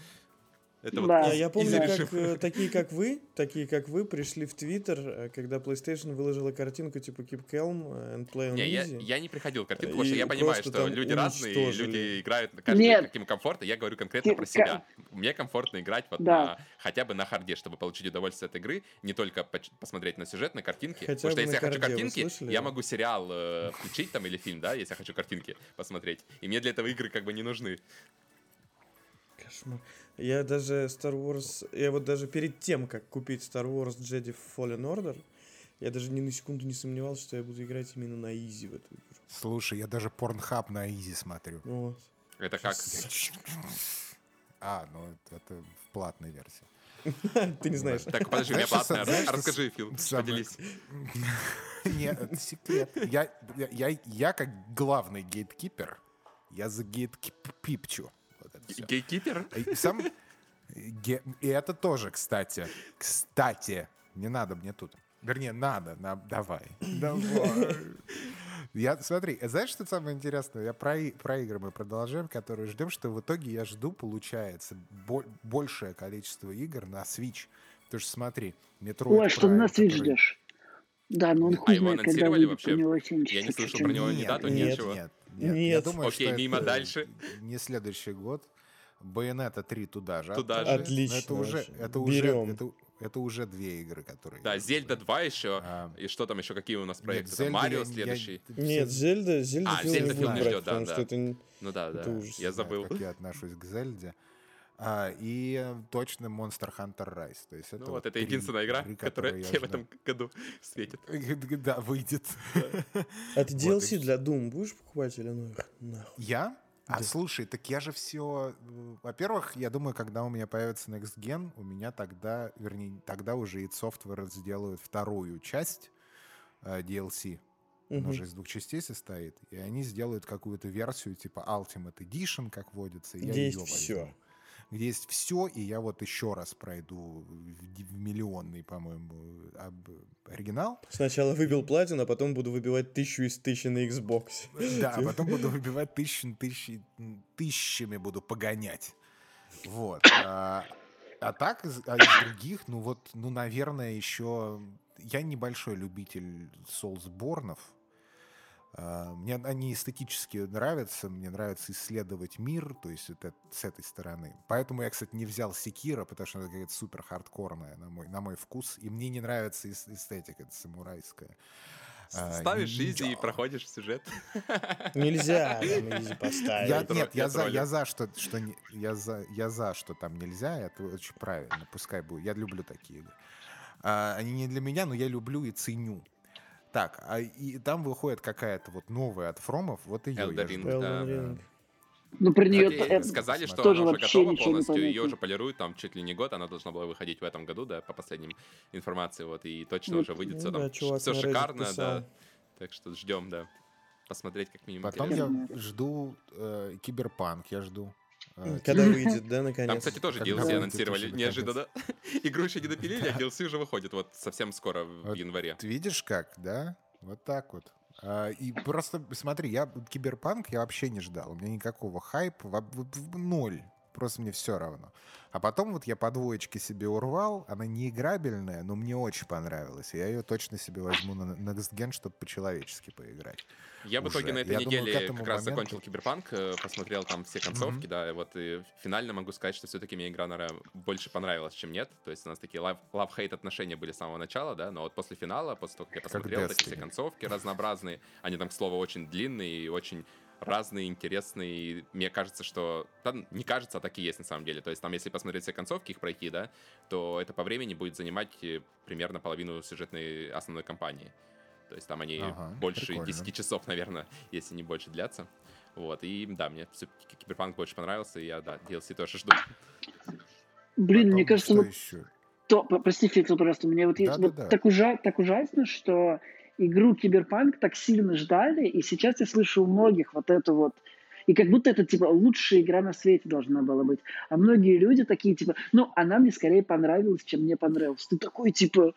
Это вот Да. Я, я помню, как э, такие, как вы, такие, как вы, пришли в Твиттер, э, когда PlayStation выложила картинку типа Keep Calm and Play on Не, я, Easy. я не приходил к картинку, потому что я понимаю, что люди разные, и уничтожили. люди играют каждый Нет. как ему комфортно. Я говорю конкретно Ты- про себя. Мне комфортно играть вот Да. на, хотя бы на харде, чтобы получить удовольствие от игры, не только поч- посмотреть на сюжет, на картинки. Хотя потому что если я хочу картинки, я могу сериал э, включить там или фильм, да, если я хочу картинки посмотреть. И мне для этого игры как бы не нужны. Кошмар. Я даже Star Wars... Я вот даже перед тем, как купить Star Wars Jedi Fallen Order, я даже ни на секунду не сомневался, что я буду играть именно на изи в эту игру. Слушай, я даже порнхаб на изи смотрю. Вот. Это как... А, ну это- в платной версии. Ты не знаешь. Так, подожди, у меня платная. Расскажи, Фил, поделись. Нет, это секрет. Я, я, я, я как главный гейткипер, я за гейткипчу. Гейкипер? И сам... ге- И это тоже, кстати. Кстати. Не надо мне тут. Вернее, надо. на- давай. Давай. Я, смотри, знаешь, что самое интересное? Я про, про игры мы продолжаем, которые ждем, что в итоге я жду, получается, бо- большее количество игр на Switch. Потому что смотри, Metroid Ой, что Prime, на Switch который- ждешь? Да, но он А хуй его знает, когда анонсировали выйдет вообще? у него 70 Я не слышал про него ни дату, Нет. ничего. Нет, нет. Я Нет. думаю, Окей, что мимо это дальше. Не следующий год. Bayonetta 3 туда же. Туда же. Отлично Но Это уже, это уже, Берем. это, это уже две игры, которые. Да, Зельда 2 еще. А, И что там еще, какие у нас нет, проекты? Там Зельду Марио я- я- следующий. Нет, Зельда, Зельда А, Фил Зельда не Фил будет не брать, ждет, да, потому да. что это... Ну да, да. Это ужас. Я знаю, забыл. Как я отношусь к Зельде. А, и э, точно Monster Hunter Rise. То есть это Ну вот это три единственная игра, игры, которая тебе в этом году светит. Да, выйдет. А ты Вот DLC для Doom будешь покупать или ну их нахуй? Я? А Да. слушай, так я же все... Во-первых, я думаю, когда у меня появится Next Gen, у меня тогда, вернее, тогда уже id Software сделают вторую часть э, DLC. Он Мгм. уже из двух частей состоит. И они сделают какую-то версию типа Ultimate Edition, как водится. и я её есть возьму. Где есть все, и я вот еще раз пройду в, в миллионный, по-моему, об- оригинал. Сначала выбил платину, а потом буду выбивать тысячу из тысячи на Xbox. Да, а потом буду выбивать тысячи, тысячи, тысячами буду погонять. Вот. А, а так, из, а из других, ну вот, ну, наверное, еще... Я небольшой любитель Soulsborne'ов. А, Мне они эстетически нравятся, мне нравится исследовать мир, то есть это с этой стороны. Поэтому я, кстати, не взял Секира, потому что она какая-то супер хардкорная на мой, на мой вкус, и мне не нравится эс- эстетика эта самурайская. А, Ставишь изи и проходишь сюжет. Нельзя там изи поставить. Я, это нет, я я за, я за, что, что не- я за, я за, что там нельзя, это очень правильно, пускай будет. Я люблю такие игры. А, они не для меня, но я люблю и ценю. Так, а и там выходит какая-то вот новая от Фромов, вот ее Elden я Ring. Elden да. Ring. Ну, про нее Кстати, сказали, что тоже она уже вообще готова ничего не полностью, ее уже полируют, там чуть ли не год, она должна была выходить в этом году, да, по последним информации, вот, и точно Ну, уже выйдет, все Ну там, да, чувак все шикарно, писал. да, так что ждем, да, посмотреть как минимум. Потом интересно. я жду э, Киберпанк, я жду. Э, Когда выйдет, да, наконец? Там, кстати, тоже Когда DLC анонсировали неожиданно. Игру еще не допилили, а DLC уже выходит вот совсем скоро, в январе. Ты видишь как, да? Вот так вот. А, и просто, смотри, я Киберпанк я вообще не ждал. У меня никакого хайпа, ноль. Просто мне все равно. А потом вот я по двоечке себе урвал. Она не играбельная, но мне очень понравилась. Я ее точно себе возьму на Next Gen, чтобы по-человечески поиграть. Я в уже. итоге на этой Я думаю, неделе этому как раз моменту- закончил Киберпанк, э, посмотрел там все концовки, да, и вот и финально могу сказать, что все-таки мне игра, наверное, больше понравилась, чем нет. То есть у нас такие love- love-hate отношения были с самого начала, да, но вот после финала, после того, как я посмотрел вот эти все концовки разнообразные, они там, к слову, очень длинные и очень разные, интересные. Мне кажется, что... Там не кажется, а так и есть на самом деле. То есть там, если посмотреть все концовки, их пройти, да, то это по времени будет занимать э, примерно половину сюжетной основной кампании. То есть там они Ага, больше прикольно. 10 часов, наверное, если не больше длятся. Вот, и да, мне все-таки Киберпанк больше понравился, и я, да, DLC тоже жду. Блин, мне Потом кажется, что вот еще? то, п- прости, Фиксел, пожалуйста, мне вот есть вот Да-да-да. так, ужа, так ужасно, что игру Киберпанк так сильно ждали, и сейчас я слышу у многих вот эту вот и как будто это, типа, лучшая игра на свете должна была быть. А многие люди такие, типа, ну, она мне скорее понравилась, чем мне понравилась. Ты такой, типа,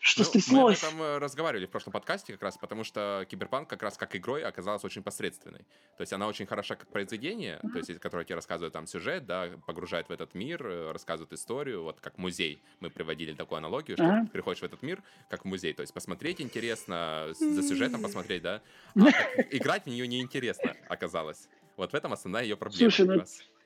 что Ну, мы об стряслось? этом э, разговаривали в прошлом подкасте как раз, потому что Киберпанк как раз как игрой оказалась очень посредственной. То есть она очень хороша как произведение, то есть, которое тебе рассказывает там сюжет, да, погружает в этот мир, э, рассказывает историю, вот как музей. Мы приводили такую аналогию, что Ага. ты приходишь в этот мир как музей, то есть посмотреть интересно, за сюжетом посмотреть, да, а играть в нее неинтересно оказалось. Вот в этом основная ее проблема Слушай, ну.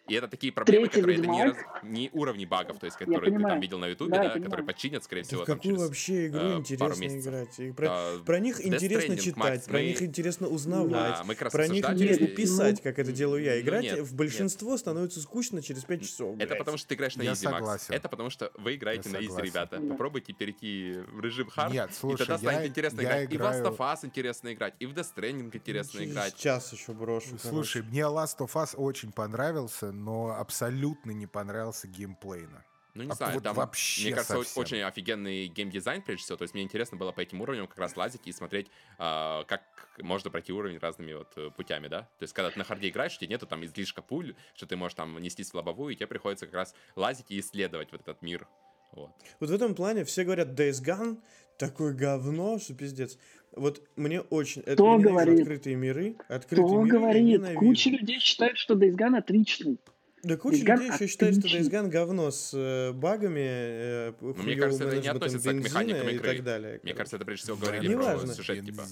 И это такие проблемы, третий которые это не, Ведьмак- раз- не уровни багов, то есть которые ты там понимаю. видел на Ютубе, Да, да, понимаю. которые починят, скорее Да всего, в там какую через вообще игру э, пару интересно месяцев. играть? И про, А, про них Death интересно Stranding, читать, Макс, про мы- них интересно Да, узнавать, мы как раз про них интересно Нет, писать, ну- как это делаю я. Ну, Играть нет, в большинство становится скучно через 5 часов. Это блядь. потому, что ты играешь на Я изи, Макс. согласен. Это потому, что вы играете Я на easy, ребята. Да. Попробуйте перейти в режим hard, Нет, и слушай, тогда станет я- интересно я играть. И в Last of Us интересно играть, и в Death Stranding интересно играть. час еще брошу. Слушай, мне Last of Us очень понравился, но абсолютно не понравился геймплейно. Ну, не А знаю, вот там, вообще мне кажется, совсем. очень офигенный геймдизайн, прежде всего. То есть мне интересно было по этим уровням как раз лазить и смотреть, а, как можно пройти уровень разными вот э, путями, да? То есть когда ты на харде играешь, у тебя нету там излишка пуль, что ты можешь там нестись в лобовую, и тебе приходится как раз лазить и исследовать вот этот мир. Вот. Вот в этом плане все говорят Days Gone, такое говно, что пиздец. Вот мне очень... Это, Кто ненавижу говорит? открытые миры. Открытые Кто миры говорит? ненавижу. Куча людей считает, что Days Gone отличный. Да куча Days Gone людей еще считает, что. Days Gone говно с э, багами, э, мне хуёвым кажется, это не относится к бензина механикам и так далее. Мне кажется, это прежде всего Да, говорили Неважно. про сюжет, типа.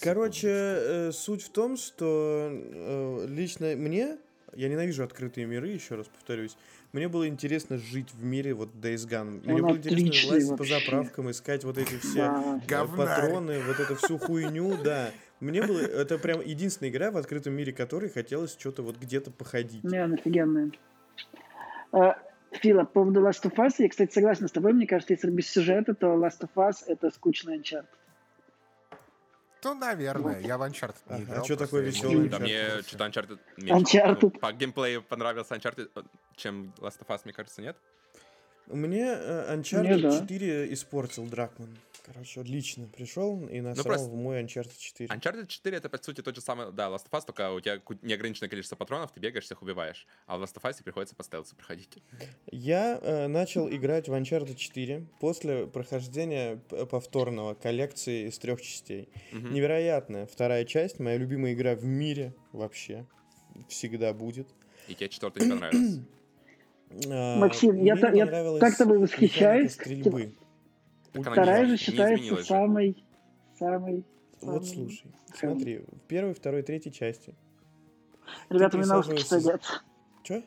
Короче, э, суть в том, что э, лично мне, я ненавижу открытые миры, еще раз повторюсь, мне было интересно жить в мире вот Days Gone. Мне было интересно лазить по заправкам, искать вот эти все Да. э, патроны, вот эту всю хуйню, да. Мне было, это прям единственная игра в открытом мире, которой хотелось что-то вот где-то походить. Не, она офигенная. А, Фила, по поводу Last of Us, я, кстати, согласна с тобой. Мне кажется, если без сюжета, то Last of Us — это скучный Uncharted. Ну, наверное. Я в Uncharted не Ага, играл. а просто такое весёлое Да мне что-то Uncharted. Uncharted. ну, по геймплею понравился Uncharted, чем Last of Us, мне кажется, нет? Мне э, Uncharted Мне да. 4 испортил Дракман. Короче, лично пришел и насрал просто- в мой Uncharted 4. Uncharted 4 это, по сути, тот же самый, да, Last of Us, только у тебя неограниченное количество патронов, ты бегаешь, всех убиваешь. А в Last of Us приходится по стелсу проходить. Я э, начал играть в Uncharted 4 после прохождения п- повторного коллекции из трех частей. Мгм. Невероятная вторая часть, моя любимая игра в мире вообще. Всегда будет. И тебе четвертый не понравилось. А, Максим, я мне та- я так тобой восхищаюсь. стрельбы. Так Вторая же считается самой, самой... Вот самой- слушай, смотри, в первой, второй, третьей части. Ребята, мне наушники садятся. Чё?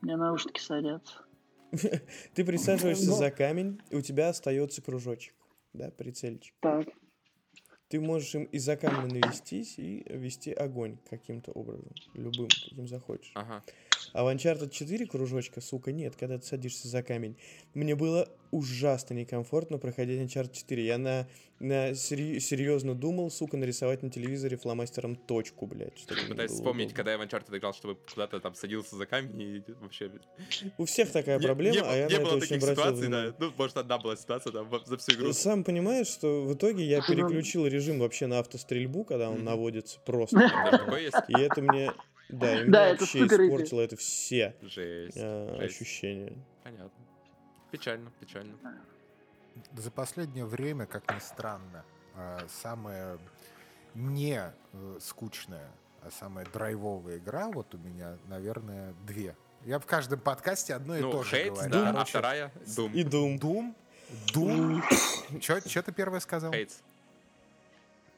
Мне наушники садятся. Ты присаживаешься Ну. за камень, и у тебя остается кружочек, да, прицельчик. Так. Ты можешь им из-за камня навестись и вести огонь каким-то образом, любым, каким захочешь. Ага. А в Uncharted 4 кружочка, сука, нет, когда ты садишься за камень. Мне было ужасно некомфортно проходить Uncharted 4. Я на, на сери- серьезно думал, сука, нарисовать на телевизоре фломастером точку, блядь. Пытаюсь вспомнить, удобно. когда я в Uncharted играл, чтобы куда-то там садился за камень и вообще... У всех такая Не- проблема, не, а я не на это было очень таких ситуаций, да. Ну, может, одна была ситуация, во- за всю игру. Сам понимаешь, что в итоге я ну- переключил режим вообще на автострельбу, когда он наводится просто. И это мне, да, и Да, это вообще супер идея. испортило это все Жесть. э, жесть. ощущения. Понятно. Печально, печально. За последнее время, как ни странно, э, самая не э, скучная, а самая драйвовая игра вот у меня, наверное, две. Я в каждом подкасте одно и Ну, то же Хейтс, говорю. да, а вторая — Doom. И Doom. Doom, Doom. Что ты первое сказал? Хейтс.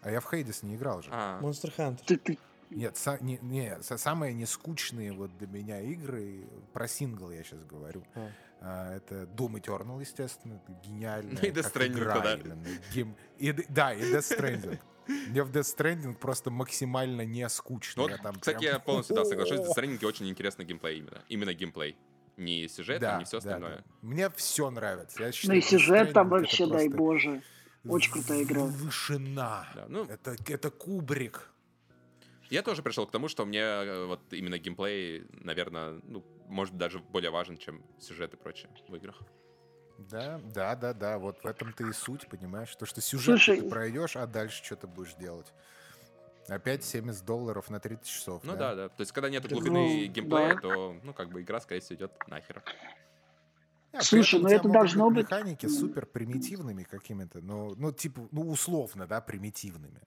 А я в Хейдес не играл же. А, Monster Hunter. Ты, ты, Нет, са- не, не, са- самые нескучные вот для меня игры, про сингл я сейчас говорю, А. а, это Doom Eternal, естественно, это гениально. Ну и Death Stranding туда. Гейм... И да, и Death Stranding. Мне в Death Stranding просто максимально не скучно. Ну, я вот, там кстати, прям- я полностью да, соглашусь, в Death очень интересный геймплей именно. Именно геймплей. Не сюжет, Да, не все да, остальное. да. Мне все нравится. Я ну считаю, и Death сюжет там Stranding вообще, дай просто боже. Очень крутая игра. Вышина. Да, ну- это, это кубрик. Я тоже пришел к тому, что мне э, вот именно геймплей, наверное, ну, может даже более важен, чем сюжет и прочее в играх. Да, да, да, да. Вот в этом-то и суть, понимаешь? То, что сюжет Слушай, ты пройдешь, а дальше что ты будешь делать? Опять 70 долларов на 30 часов. Ну да, да. То есть, когда нет Да, глубины ну, геймплея, да. то, ну, как бы игра, скорее всего, идет нахер. А, Слушай, этом ну это должно быть- механики супер примитивными какими-то, ну, ну, типа, ну, условно, да, примитивными,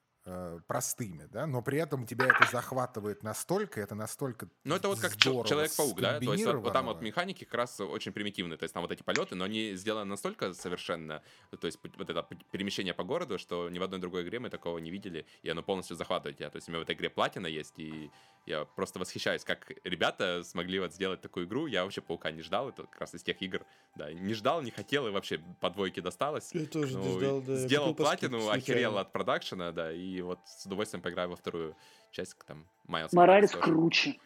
простыми, да, но при этом тебя это захватывает настолько, это настолько Ну, это вот как Человек-паук, да? То есть вот, вот там вот механики как раз очень примитивные. То есть там вот эти полеты, но они сделаны настолько совершенно, то есть вот это перемещение по городу, что ни в одной другой игре мы такого не видели, и оно полностью захватывает тебя. То есть у меня в этой игре платина есть, и я просто восхищаюсь, как ребята смогли вот сделать такую игру. Я вообще Паука не ждал, это как раз из тех игр, да, не ждал, не хотел, и вообще по двойке досталось. Я тоже Ну, не ждал, да. Сделал платину, охерел от продакшена, да, и вот с удовольствием поиграю во вторую часть, там, Майлз Моралес круче.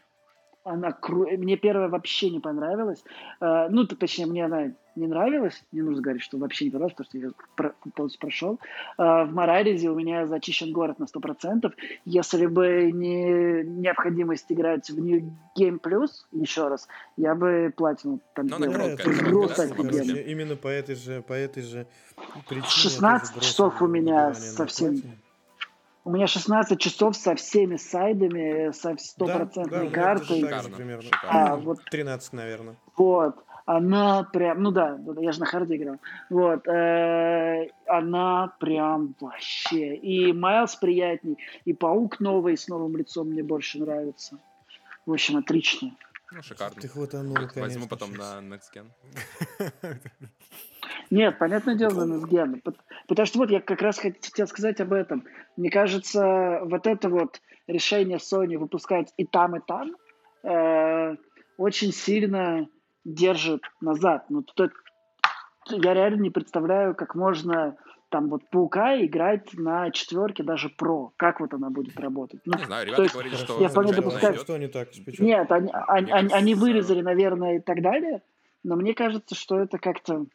Она кру... Мне первая вообще не понравилась. Э, ну, точнее, мне она не нравилась. Не нужно говорить, что вообще не понравилась, потому что я про- полностью прошел. Э, в Моралезе у меня зачищен город на 100%. Если бы не необходимость играть в New Game Plus еще раз, я бы платину там Ну, она делал. короткая, просто офигенно. именно по этой же, по этой же причине. я 16 тоже бросил часов у меня совсем платине. У меня 16 часов со всеми сайдами, со Да, да, стопроцентной меня картой. Шикарно, примерно. шикарно. А, вот 13, наверное. Вот. Она прям, ну да, да, да, я же на харде играл. Вот. э, она прям вообще. И Майлз приятней, и Паук новый с новым лицом мне больше нравится. В общем, отлично. Ну, шикарно. Ты хватанул, Возьму конечно. потом щас. на Next Gen. Нет, понятное дело, на NSGen. Пот- Потому что вот я как раз хотел сказать об этом. Мне кажется, вот это вот решение Sony выпускать и там, и там э, очень сильно держит назад. Ну, то- я реально не представляю, как можно там вот Паука играть на четверке даже про. Как вот она будет работать? Ну, Не знаю, ребята есть говорили, что Я вполне допускаю. Что не так с печатью? Нет, они, они, они- они кажется, вырезали, наверное, и так далее, но мне кажется, что это как-то...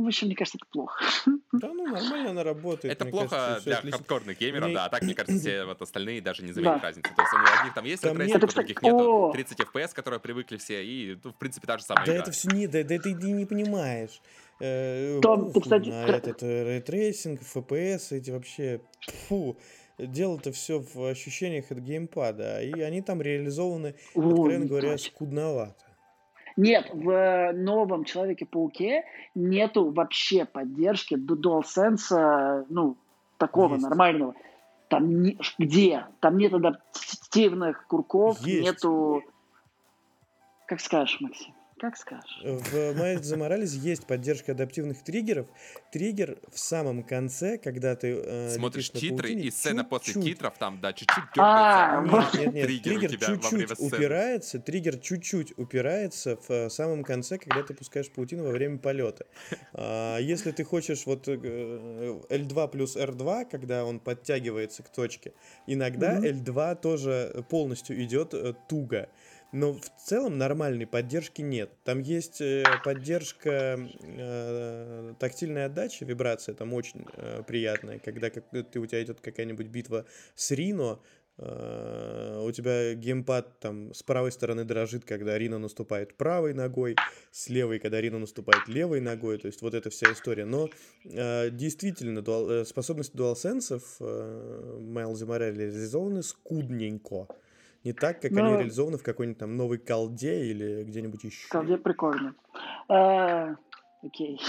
Ну, в общем, мне кажется, это плохо. Да, ну нормально она работает. Это плохо кажется, для отлично. хардкорных геймеров, Мне- да, а так, мне кажется, все вот остальные даже не заметят Да. разницы. То есть у одних там есть Там нет- у других кстати, нету, о! 30 FPS, которые привыкли все, и, ну, в принципе, та же самая Да игра. это все не, да, да ты не понимаешь. Э, Том, ты, кстати, на кра- этот э, ray tracing, FPS, эти вообще, фу, дело-то все в ощущениях от геймпада, и они там реализованы, Ой, откровенно говоря, скудновато. Нет, в новом Человеке-пауке нету вообще поддержки DualSense, ну, такого Есть. нормального. Там не- где? Там нет адаптивных курков, Есть. нету... Как скажешь, Максим? Как скажешь? В Miles Morales есть поддержка адаптивных триггеров. Триггер в самом конце, когда ты э, Смотришь на титры, паутине, и сцена после титров, там, да, чуть-чуть А, дергается. Нет, нет, нет, триггер чуть-чуть упирается, триггер чуть-чуть упирается в э, самом конце, когда ты пускаешь паутину во время полета. А, если ты хочешь вот э, L2 плюс R2, когда он подтягивается к точке, иногда Мгм. L2 тоже полностью идет э, туго. Но в целом нормальной поддержки нет. Там есть э, поддержка э, тактильной отдачи, вибрация там очень э, приятная, когда как, ты, у тебя идет какая-нибудь битва с Рино, э, у тебя геймпад там с правой стороны дрожит, когда Рино наступает правой ногой, с левой, когда Рино наступает левой ногой, то есть вот эта вся история. Но э, действительно, дуал- э, способности DualSense э, Майлзе Морале реализованы скудненько. Не так, как Ну, они реализованы в какой-нибудь там новой колде или где-нибудь еще. Колде прикольно. А, Окей.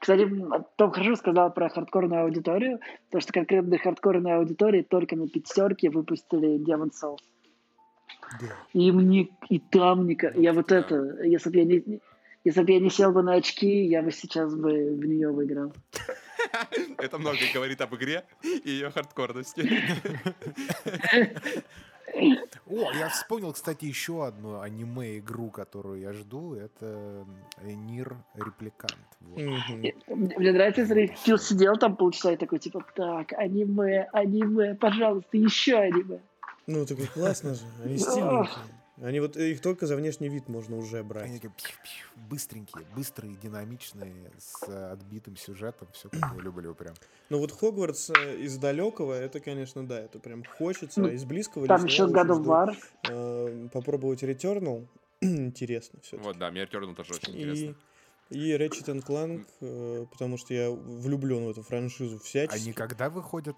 Кстати, Том хорошо сказал про хардкорную аудиторию, потому что конкретно для хардкорной аудитории только на пятерке выпустили Demon Souls. Да. И мне и там не... Я вот Да. это... Если бы я не... Если бы я не сел бы на очки, я бы сейчас бы в нее выиграл. Это много говорит об игре и ее хардкорности. О, я вспомнил, кстати, еще одну аниме-игру, которую я жду. Это Нир Репликант. Вот. Мне нравится, если Фил сидел там полчаса и такой, типа, так, аниме, аниме, пожалуйста, еще аниме. Ну, так и классно же. Они стильненькие. Они вот их только за внешний вид можно уже Они брать. такие пью-пью, быстренькие, быстрые, динамичные, с э, отбитым сюжетом. Все как я люблю прям. Ну вот Хогвартс э, из далекого, это, конечно, да, это прям хочется. Ну, а из близкого Там еще God of War. э, попробовать Returnal. интересно все Вот, да, мне Returnal тоже очень И, интересно. и Ratchet and Clank, э, потому что я влюблен в эту франшизу всячески. Они когда выходят?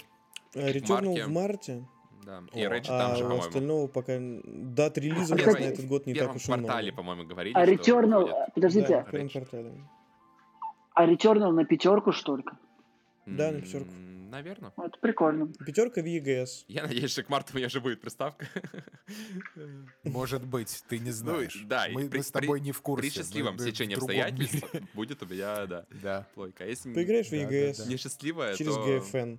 А Returnal марте. в марте, Да. И Ratchet а там же, по-моему. остального пока дат релиза А, нас на этот год В не так уж и много. квартале, по-моему, говорили, А Returnal, выходит. подождите, Да, в первом квартале. а Returnal на пятерку, что ли? Да, на пятерку. Наверное. Ну, Это прикольно. Пятерка в EGS. Я надеюсь, что к марту у меня же будет приставка. Может быть, ты не знаешь. Ну, да, и мы, при- мы с тобой при- не в курсе. При счастливом в сечении обстоятельств будет у меня, да, Да. плойка. А если Поиграешь в Да, да, EGS да. несчастливая, через то... GFN.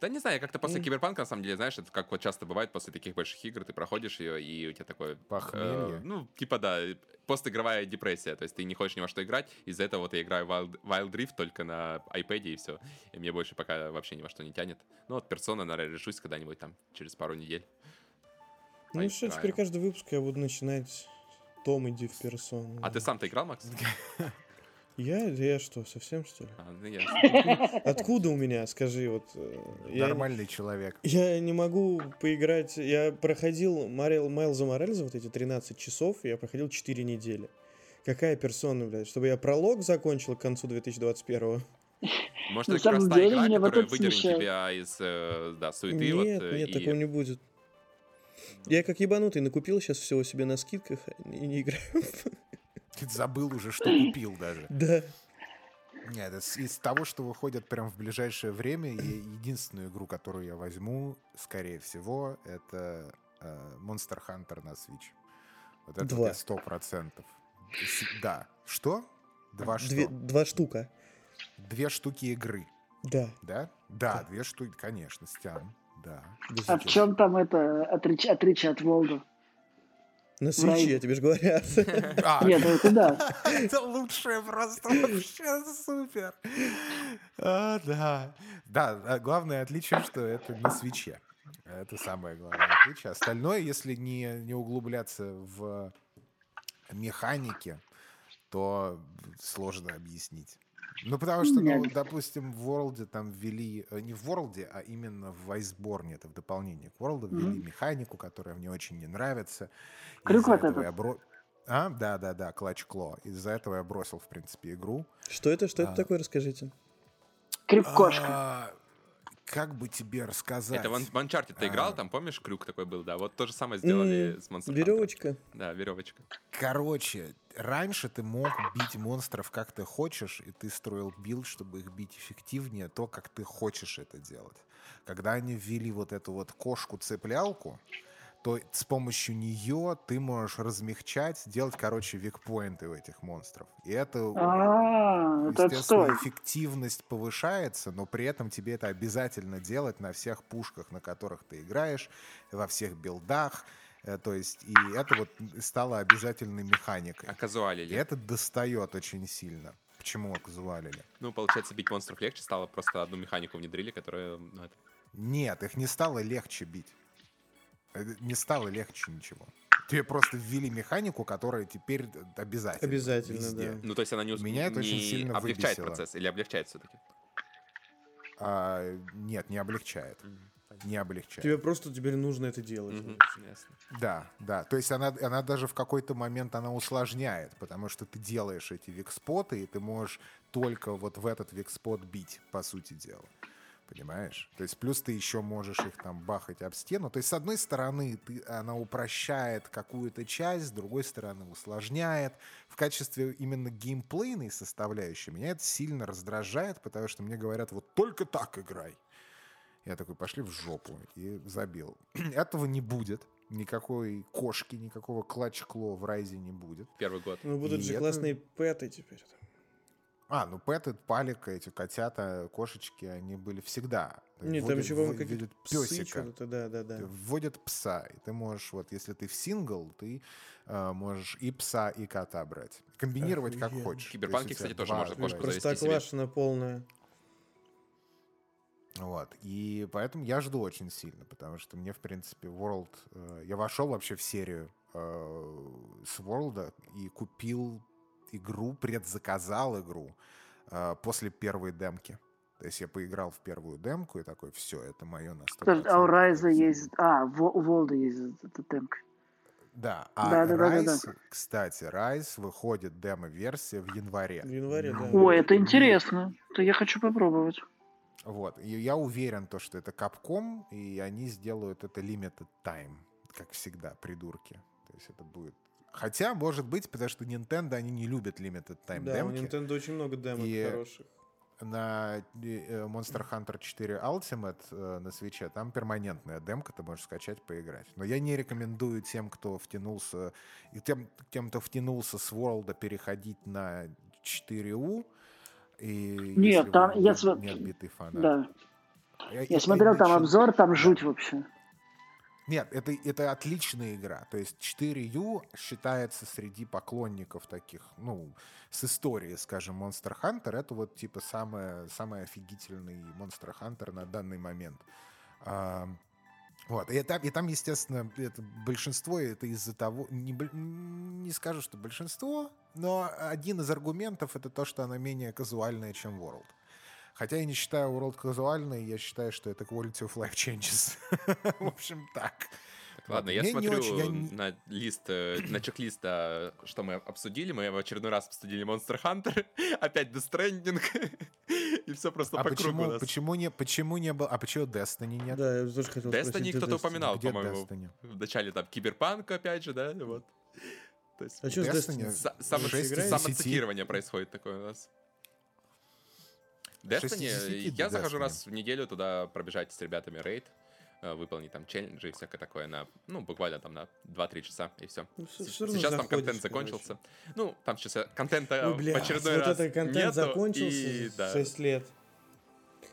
Да не знаю, я как-то после М. Киберпанка, на самом деле, знаешь, это как вот часто бывает после таких больших игр, ты проходишь ее, и у тебя такое... Похмелье. э, ну, типа, да, постигровая депрессия, то есть ты не хочешь ни во что играть, из-за этого вот я играю Wild, Wild Rift только на iPad и все, и мне больше пока вообще ни во что не тянет. Ну, вот персона, наверное, решусь когда-нибудь там через пару недель. Ну что, Поиграю. теперь каждый выпуск я буду начинать Том, иди в персону. А ты сам-то играл, Макс? Я? Я что, совсем что ли? А, ну, ясно. Откуда у меня, скажи, вот... э, Я, Нормальный человек. я не могу поиграть... Я проходил Марил, Майлза Моральза вот эти 13 часов, и я проходил 4 недели. Какая персона, блядь? Чтобы я пролог закончил к концу 2021 Может, это как раз та игра, которая выдернет тебя из, э, да, суеты, Нет, вот, э, нет, и- такого не будет. Я как ебанутый накупил сейчас всего себе на скидках и не играю. Ты забыл уже, что купил даже. Да. Нет, из, из того, что выходит прям в ближайшее время, единственную игру, которую я возьму, скорее всего, это э, Monster Hunter на Switch. Вот это Два. сто процентов. Да. Что? Два что? Две- два штука. Две штуки игры, Да. да? Да, две штуки, конечно, Стян. Да. А в чем там это отлич- отличие от Волга? На свече, я тебе же говорят. А, Нет, ну это да. Это лучшее просто вообще супер. А, да. Да, главное отличие, что это на свече. Это самое главное отличие. Остальное, если не, не углубляться в механики, то сложно объяснить. Ну, потому что, ну, допустим, в World там ввели, э, не в World, а именно в Iceborne, это в дополнение к World, ввели Мгм. механику, которая мне очень не нравится. Крюк вот этот. я бро- А, да, да, да, Clutch Claw. Из-за этого я бросил, в принципе, игру. Что это? Что это А. такое? Расскажите. Крюк-кошка. А, Как бы тебе рассказать? Это в Uncharted ты А. играл, там, помнишь, крюк такой был, да? Вот то же самое сделали М, с Monster Hunter. Веревочка. Да, веревочка. Короче, раньше ты мог бить монстров как ты хочешь, и ты строил билд, чтобы их бить эффективнее, то, как ты хочешь это делать. Когда они ввели вот эту вот кошку-цеплялку, то с помощью нее ты можешь размягчать, делать, короче, викпоинты у этих монстров. И это А, Естественно, эффективность повышается, но при этом тебе это обязательно делать на всех пушках, на которых ты играешь, во всех билдах. Э, То есть, и это вот стало обязательной механикой. А казуали И это достает очень сильно. Почему казуалили? Ну, получается, бить монстров легче стало, просто одну механику внедрили, которая... ну, это- Нет, их не стало легче бить. Э, Не стало легче ничего. Тебе просто ввели механику, которая теперь обязательно. Обязательно, везде. да. Ну, то есть она не, ус- Меня это очень не сильно облегчает выбесило. процесс или облегчает все-таки? А, нет, не облегчает. Не облегчает. Тебе просто теперь нужно это делать. ясно. Да, да. То есть она, она даже в какой-то момент она усложняет, потому что ты делаешь эти викспоты, и ты можешь только вот в этот викспот бить, по сути дела. Понимаешь? То есть плюс ты еще можешь их там бахать об стену. То есть с одной стороны ты, она упрощает какую-то часть, с другой стороны усложняет. В качестве именно геймплейной составляющей меня это сильно раздражает, потому что мне говорят, вот только так играй. Я такой, пошли в жопу, и забил. Этого не будет. Никакой кошки, никакого клатч-кло в Райзе не будет. Первый год. Ну, будут И же это- классные пэты теперь. А, ну пэты, палик, эти котята, кошечки, они были всегда. Нет, там еще, по-моему, какие-то псы, что-то, да, да, да. Вводят пса, и ты можешь, вот, если ты в сингл, ты э, можешь и пса, и кота брать. Комбинировать как Охуенно. хочешь. В Киберпанке, То есть у тебя кстати, тоже можно кошку завести себе. Простоквашина полная. Вот. И поэтому я жду очень сильно, потому что мне, в принципе, World... э, я вошел вообще в серию э, с World и купил игру, предзаказал игру э, после первой демки. То есть я поиграл в первую демку и такой, все, это мое на 100%. Подожди, А у Райза есть... А, у Волда есть эта темка. Да, а Да, да, да, да, да. Rise, кстати, Rise выходит демо-версия в январе. В январе, да. Ой, это интересно. То я хочу попробовать. Вот. И я уверен, то, что это Capcom, и они сделают это limited time, как всегда, придурки. То есть это будет... Хотя, может быть, потому что Nintendo, они не любят limited time Да, у демки. Nintendo очень много демок И- хороших. На э, Monster Hunter 4 Ultimate э, на свече там перманентная демка, ты можешь скачать, поиграть. Но я не рекомендую тем, кто втянулся, и тем, тем кто втянулся с World, переходить на 4U. И Нет, там- я св- не отбитый фанат. Да. Я, Я смотрел там обзор, там жуть вообще. Нет, это, это отличная игра. То есть 4U считается среди поклонников таких, ну, с историей, скажем, Monster Hunter. Это вот типа самый, самый офигительный Monster Hunter на данный момент. Вот. И там, и там, естественно, это большинство это из-за того... Не, не скажу, что большинство, но один из аргументов это то, что она менее казуальная, чем World. Хотя я не считаю World казуальной, я считаю, что это quality of life changes. В общем, так. Так, ладно, я не смотрю очень- я на лист, э, на чек-лист, а, что мы обсудили. Мы в очередной раз обсудили Monster Hunter, опять Death Stranding, и все просто А по кругу почему, нас. почему, не, почему не было... А почему Destiny нет? Да, я тоже хотел Destiny кто-то Destiny? упоминал, Где по-моему, Destiny? в начале там Киберпанк, опять же, да, вот. То есть А что с Destiny? Destiny? самоцитирование происходит такое у нас. Destiny, я захожу Destiny. раз в неделю туда пробежать с ребятами рейд, выполнить там челленджи и всякое такое на, ну, буквально там на 2-3 часа, и все. Ну, всё равно Сейчас там заходишь, контент короче. закончился. Ну, там сейчас э, контента Ой, в бля, очередной вот раз это контент нету, закончился и, да. 6 лет.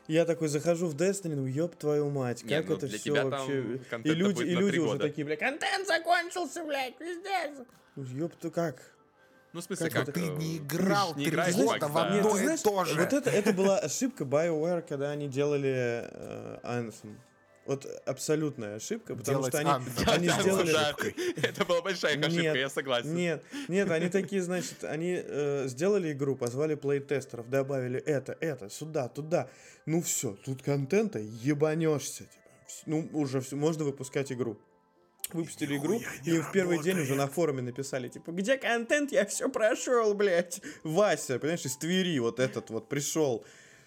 Я такой захожу в Destiny, ну ёб твою мать, как ну, это для все тебя там вообще... И люди, будет и на люди уже такие, бля, контент закончился, блядь, пиздец. Ну ёб ты как? Ну, в смысле, Как как... это? Ты э, не ты играл ж не играешь в года Max, в да. одно Нет, ты и знаешь, то же. Вот это, это была ошибка BioWare, когда они делали э, Anthem. Вот абсолютная ошибка, потому Делать что они, Anthem. они Да, сделали... да, Это была большая ошибка, Нет, я согласен. Нет, нет, они такие, значит, они э, сделали игру, позвали плейтестеров, добавили это, это, сюда, туда. Ну все, тут контента ебанешься. Типа. Ну, уже все, можно выпускать игру. Выпустили игру, и в первый день уже на работает. форуме написали, типа, где контент, я все прошел, блядь. Вася, понимаешь, из Твери вот этот вот пришел.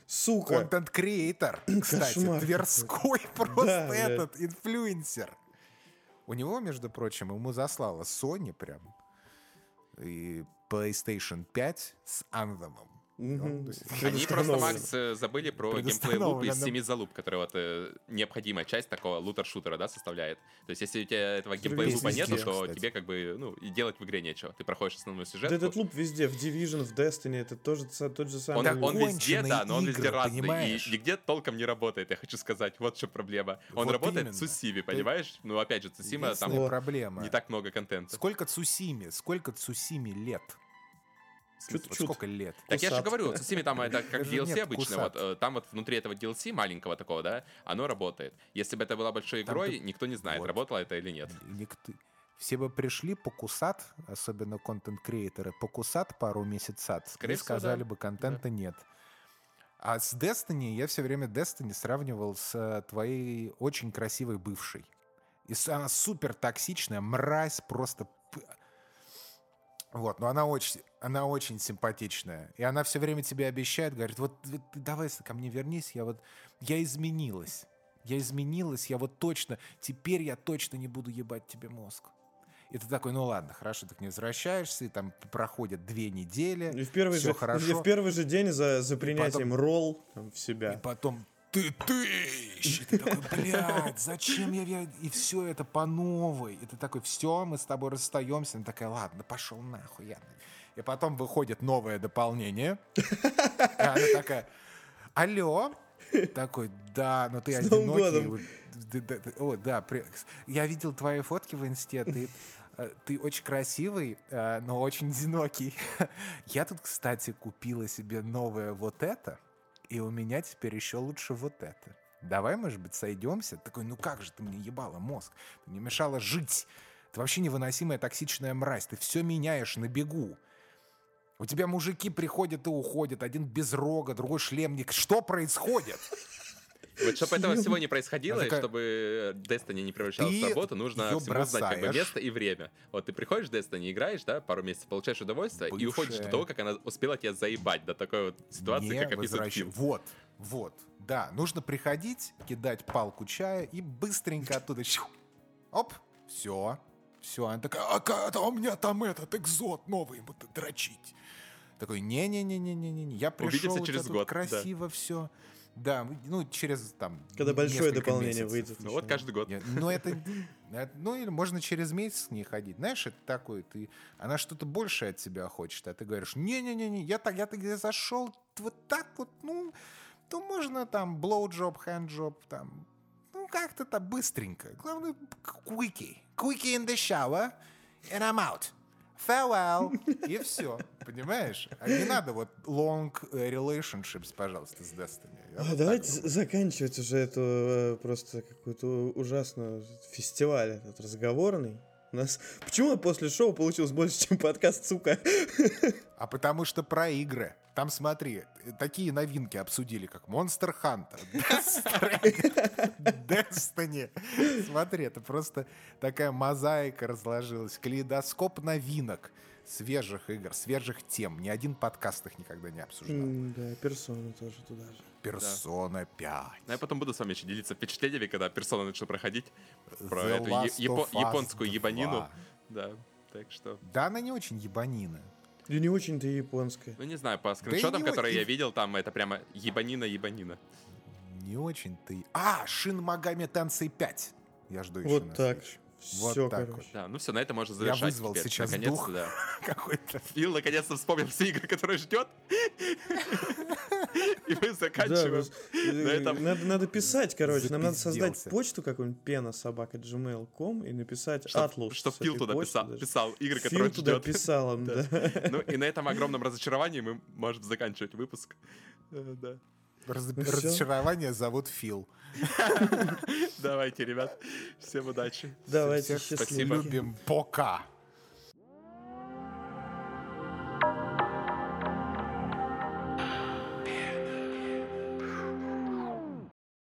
Сука. Контент-креатор, кстати, Кошмар Тверской просто Да, этот, инфлюенсер. У него, между прочим, ему заслала Sony прям и PlayStation 5 с Anthem. Ну, Они просто. Макс, э, забыли про геймплей луп из семи залуп, который вот э, необходимая часть такого лутер-шутера, да, составляет. То есть, если у тебя этого геймплей лупа нету, то кстати. тебе как бы, ну, и делать в игре нечего. Ты проходишь основной сюжет. Да этот луп везде, в Division, в Destiny, это тоже тот же самый Он, луп. он везде, да, но он везде разный. понимаешь? И нигде толком не работает, я хочу сказать. Вот что проблема. Он Вот работает именно. в Цусиме, понимаешь? Ну, опять же, Цусима там проблема. не так много контента. Сколько Цусиме? Сколько Цусиме лет? В смысле, Вот сколько лет? Так я же Кусат. говорю, Цусиме там это как DLC нет, обычно, кусат. вот э, там вот внутри этого DLC маленького такого, да, оно работает. Если бы это была большой Там игрой, ты- никто не знает, вот. работало это или нет. Никто... Все бы пришли покусат, особенно контент-креаторы, покусат пару месяцев, Скорее и всего, сказали да. бы, контента нет. А с Destiny я все время Destiny сравнивал с э, твоей очень красивой бывшей. И она супер токсичная, мразь просто... Вот, но она очень, она очень симпатичная. И она все время тебе обещает, говорит, вот, вот ты давай ко мне вернись, я вот, я изменилась. Я изменилась, я вот точно, теперь я точно не буду ебать тебе мозг. И ты такой, ну ладно, хорошо, так не возвращаешься, и там проходят две недели, И в первый, всё же, хорошо. и в первый же день за, за принятием потом- ролл там, в И себя. потом ты тыщ! И ты такой, блядь, зачем я... я-» И все это по новой. И ты такой, все, мы с тобой расстаемся. Она такая, ладно, пошел нахуй. Я... И потом выходит новое дополнение. И она такая, алло? Такой, да, но ты С одинокий. О, да, я видел твои фотки в инсте, ты, э, ты очень красивый, э, но очень одинокий. Я тут, кстати, купила себе новое вот это, и у меня теперь еще лучше вот это. Давай, может быть, сойдемся? Такой, ну как же ты мне ебала мозг? Ты мне мешала жить. Ты вообще невыносимая токсичная мразь. Ты все меняешь на бегу. У тебя мужики приходят и уходят. Один без рога, другой шлемник. Что происходит? Вот чтобы этого всего не происходило, такая, чтобы Destiny не превращалась в «Ты работу, нужно всему знать как бы бросаешь». место и время. Вот ты приходишь в Destiny, играешь, да, пару месяцев, получаешь удовольствие, и уходишь до Бывшая. того, как она успела тебя заебать, до такой вот ситуации, не как описывает возвращ- Фил. Вот, вот. Да, нужно приходить, кидать палку чая и быстренько оттуда... щу, Оп, все. Все. Она такая, а когда у меня там этот экзот новый будет дрочить? Такой, не-не-не-не-не-не, я пришел, Увидимся через год, да. красиво все. Да, ну, через там... Когда большое дополнение месяцев. выйдет. Ну вот каждый год. Нет, ну это, это- ну или можно через месяц не ходить. Знаешь, это такое, ты, она что-то большее от тебя хочет, а ты говоришь, не-не-не, я так, я так я зашел вот так вот, ну, то можно там blowjob, handjob, там, ну как-то там быстренько. Главное, quickie, quickie in the shower, and I'm out. Farewell. И все. Понимаешь? А не надо вот long э, relationships, пожалуйста, с Destiny. Я А, вот давайте заканчивать уже эту э, просто какую-то ужасную фестиваль этот разговорный. У нас почему после шоу получилось больше, чем подкаст, сука? А потому что про игры. Там смотри, такие новинки обсудили, как Monster Hunter, Destiny. Смотри, это просто такая мозаика разложилась. Калейдоскоп новинок, свежих игр, свежих тем. Ни один подкаст их никогда не обсуждал. М, Да, персона тоже туда же. Персона 5. Ну, я потом буду с вами еще делиться впечатлениями, когда персона начал проходить про The эту япо- японскую 2. ебанину. Да, так что... Да, она не очень ебанина. Да не очень-то японская. Ну, не знаю, по скриншотам, не которые я видел, там это прямо ебанина-ебанина. Не очень ты. А, Шин Магами Тенсей 5. Я жду еще Вот на так. Switch. Вот Все, так короче. Да, ну все, на этом можно Я завершать вызвал теперь. сейчас Наконец-то, дух. да. Какой-то. Фил наконец-то вспомнил все игры, которые ждет. И мы заканчиваем. вот, э, этом надо, надо писать, короче. Нам надо создать почту какую-нибудь пена собака gmail.com и написать атлус. Чтоб с Фил туда писал, игры, Фил которые он туда ждет. писал да. Ну и на этом огромном разочаровании мы можем заканчивать выпуск. Э, Да. Раз- Ну. Разочарование зовут Фил. Давайте, ребят. Всем удачи. Давайте, Всех счастливо. любим. Пока.